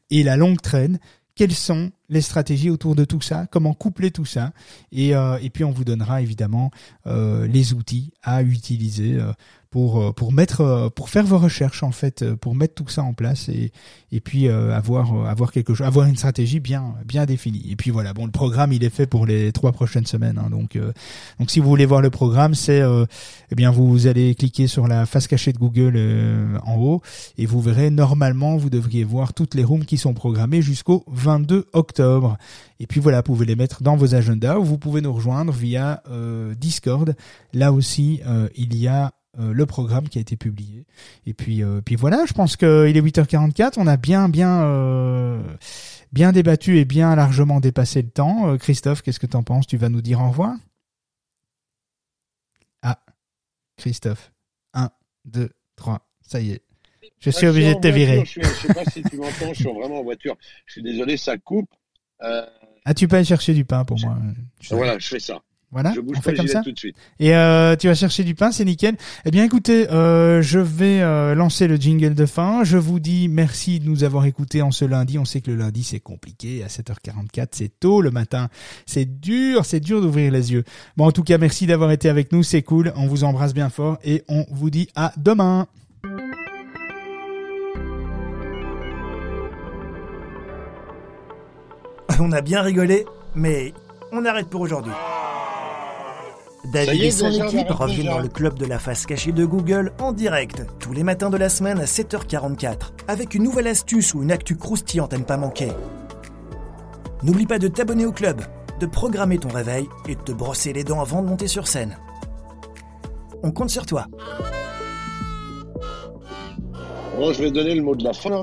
et la longue traîne, quelles sont les stratégies autour de tout ça, comment coupler tout ça, et, euh, et puis on vous donnera évidemment euh, les outils à utiliser euh, pour euh, pour mettre euh, pour faire vos recherches en fait, euh, pour mettre tout ça en place et et puis avoir avoir quelque chose, avoir une stratégie bien bien définie. Et puis voilà, bon le programme il est fait pour les trois prochaines semaines, hein, donc donc si vous voulez voir le programme, c'est eh bien vous allez cliquer sur la face cachée de Google en haut et vous verrez normalement vous devriez voir toutes les rooms qui sont programmées jusqu'au 22 octobre. Et puis voilà, vous pouvez les mettre dans vos agendas ou vous pouvez nous rejoindre via euh, Discord. Là aussi, euh, il y a euh, le programme qui a été publié. Et puis, puis voilà, je pense qu'il est 8h44. On a bien, bien, bien débattu et bien largement dépassé le temps. Christophe, qu'est-ce que t'en penses? Tu vas nous dire au revoir? Ah, Christophe. 1, 2, 3, ça y est. Je suis obligé en de te virer. Je, je sais pas si tu m'entends, je suis vraiment en voiture. Je suis désolé, ça coupe. Euh, Ah, tu peux aller chercher du pain pour moi. Je- voilà, je fais ça. Voilà, je bouge on pas, fait comme ça. tout de suite. Et euh, tu vas chercher du pain, c'est nickel. Eh bien, écoutez, euh, je vais euh, lancer le jingle de fin. Je vous dis merci de nous avoir écoutés en ce lundi. On sait que le lundi c'est compliqué. À 7h44, c'est tôt le matin. C'est dur, c'est dur d'ouvrir les yeux. Bon, en tout cas, merci d'avoir été avec nous. C'est cool. On vous embrasse bien fort et on vous dit à demain. On a bien rigolé, mais on arrête pour aujourd'hui. David et son équipe reviennent dans le club de la face cachée de Google en direct, tous les matins de la semaine à 7h44, avec une nouvelle astuce ou une actu croustillante à ne pas manquer. N'oublie pas de t'abonner au club, de programmer ton réveil et de te brosser les dents avant de monter sur scène. On compte sur toi. Bon, je vais donner le mot de la fin.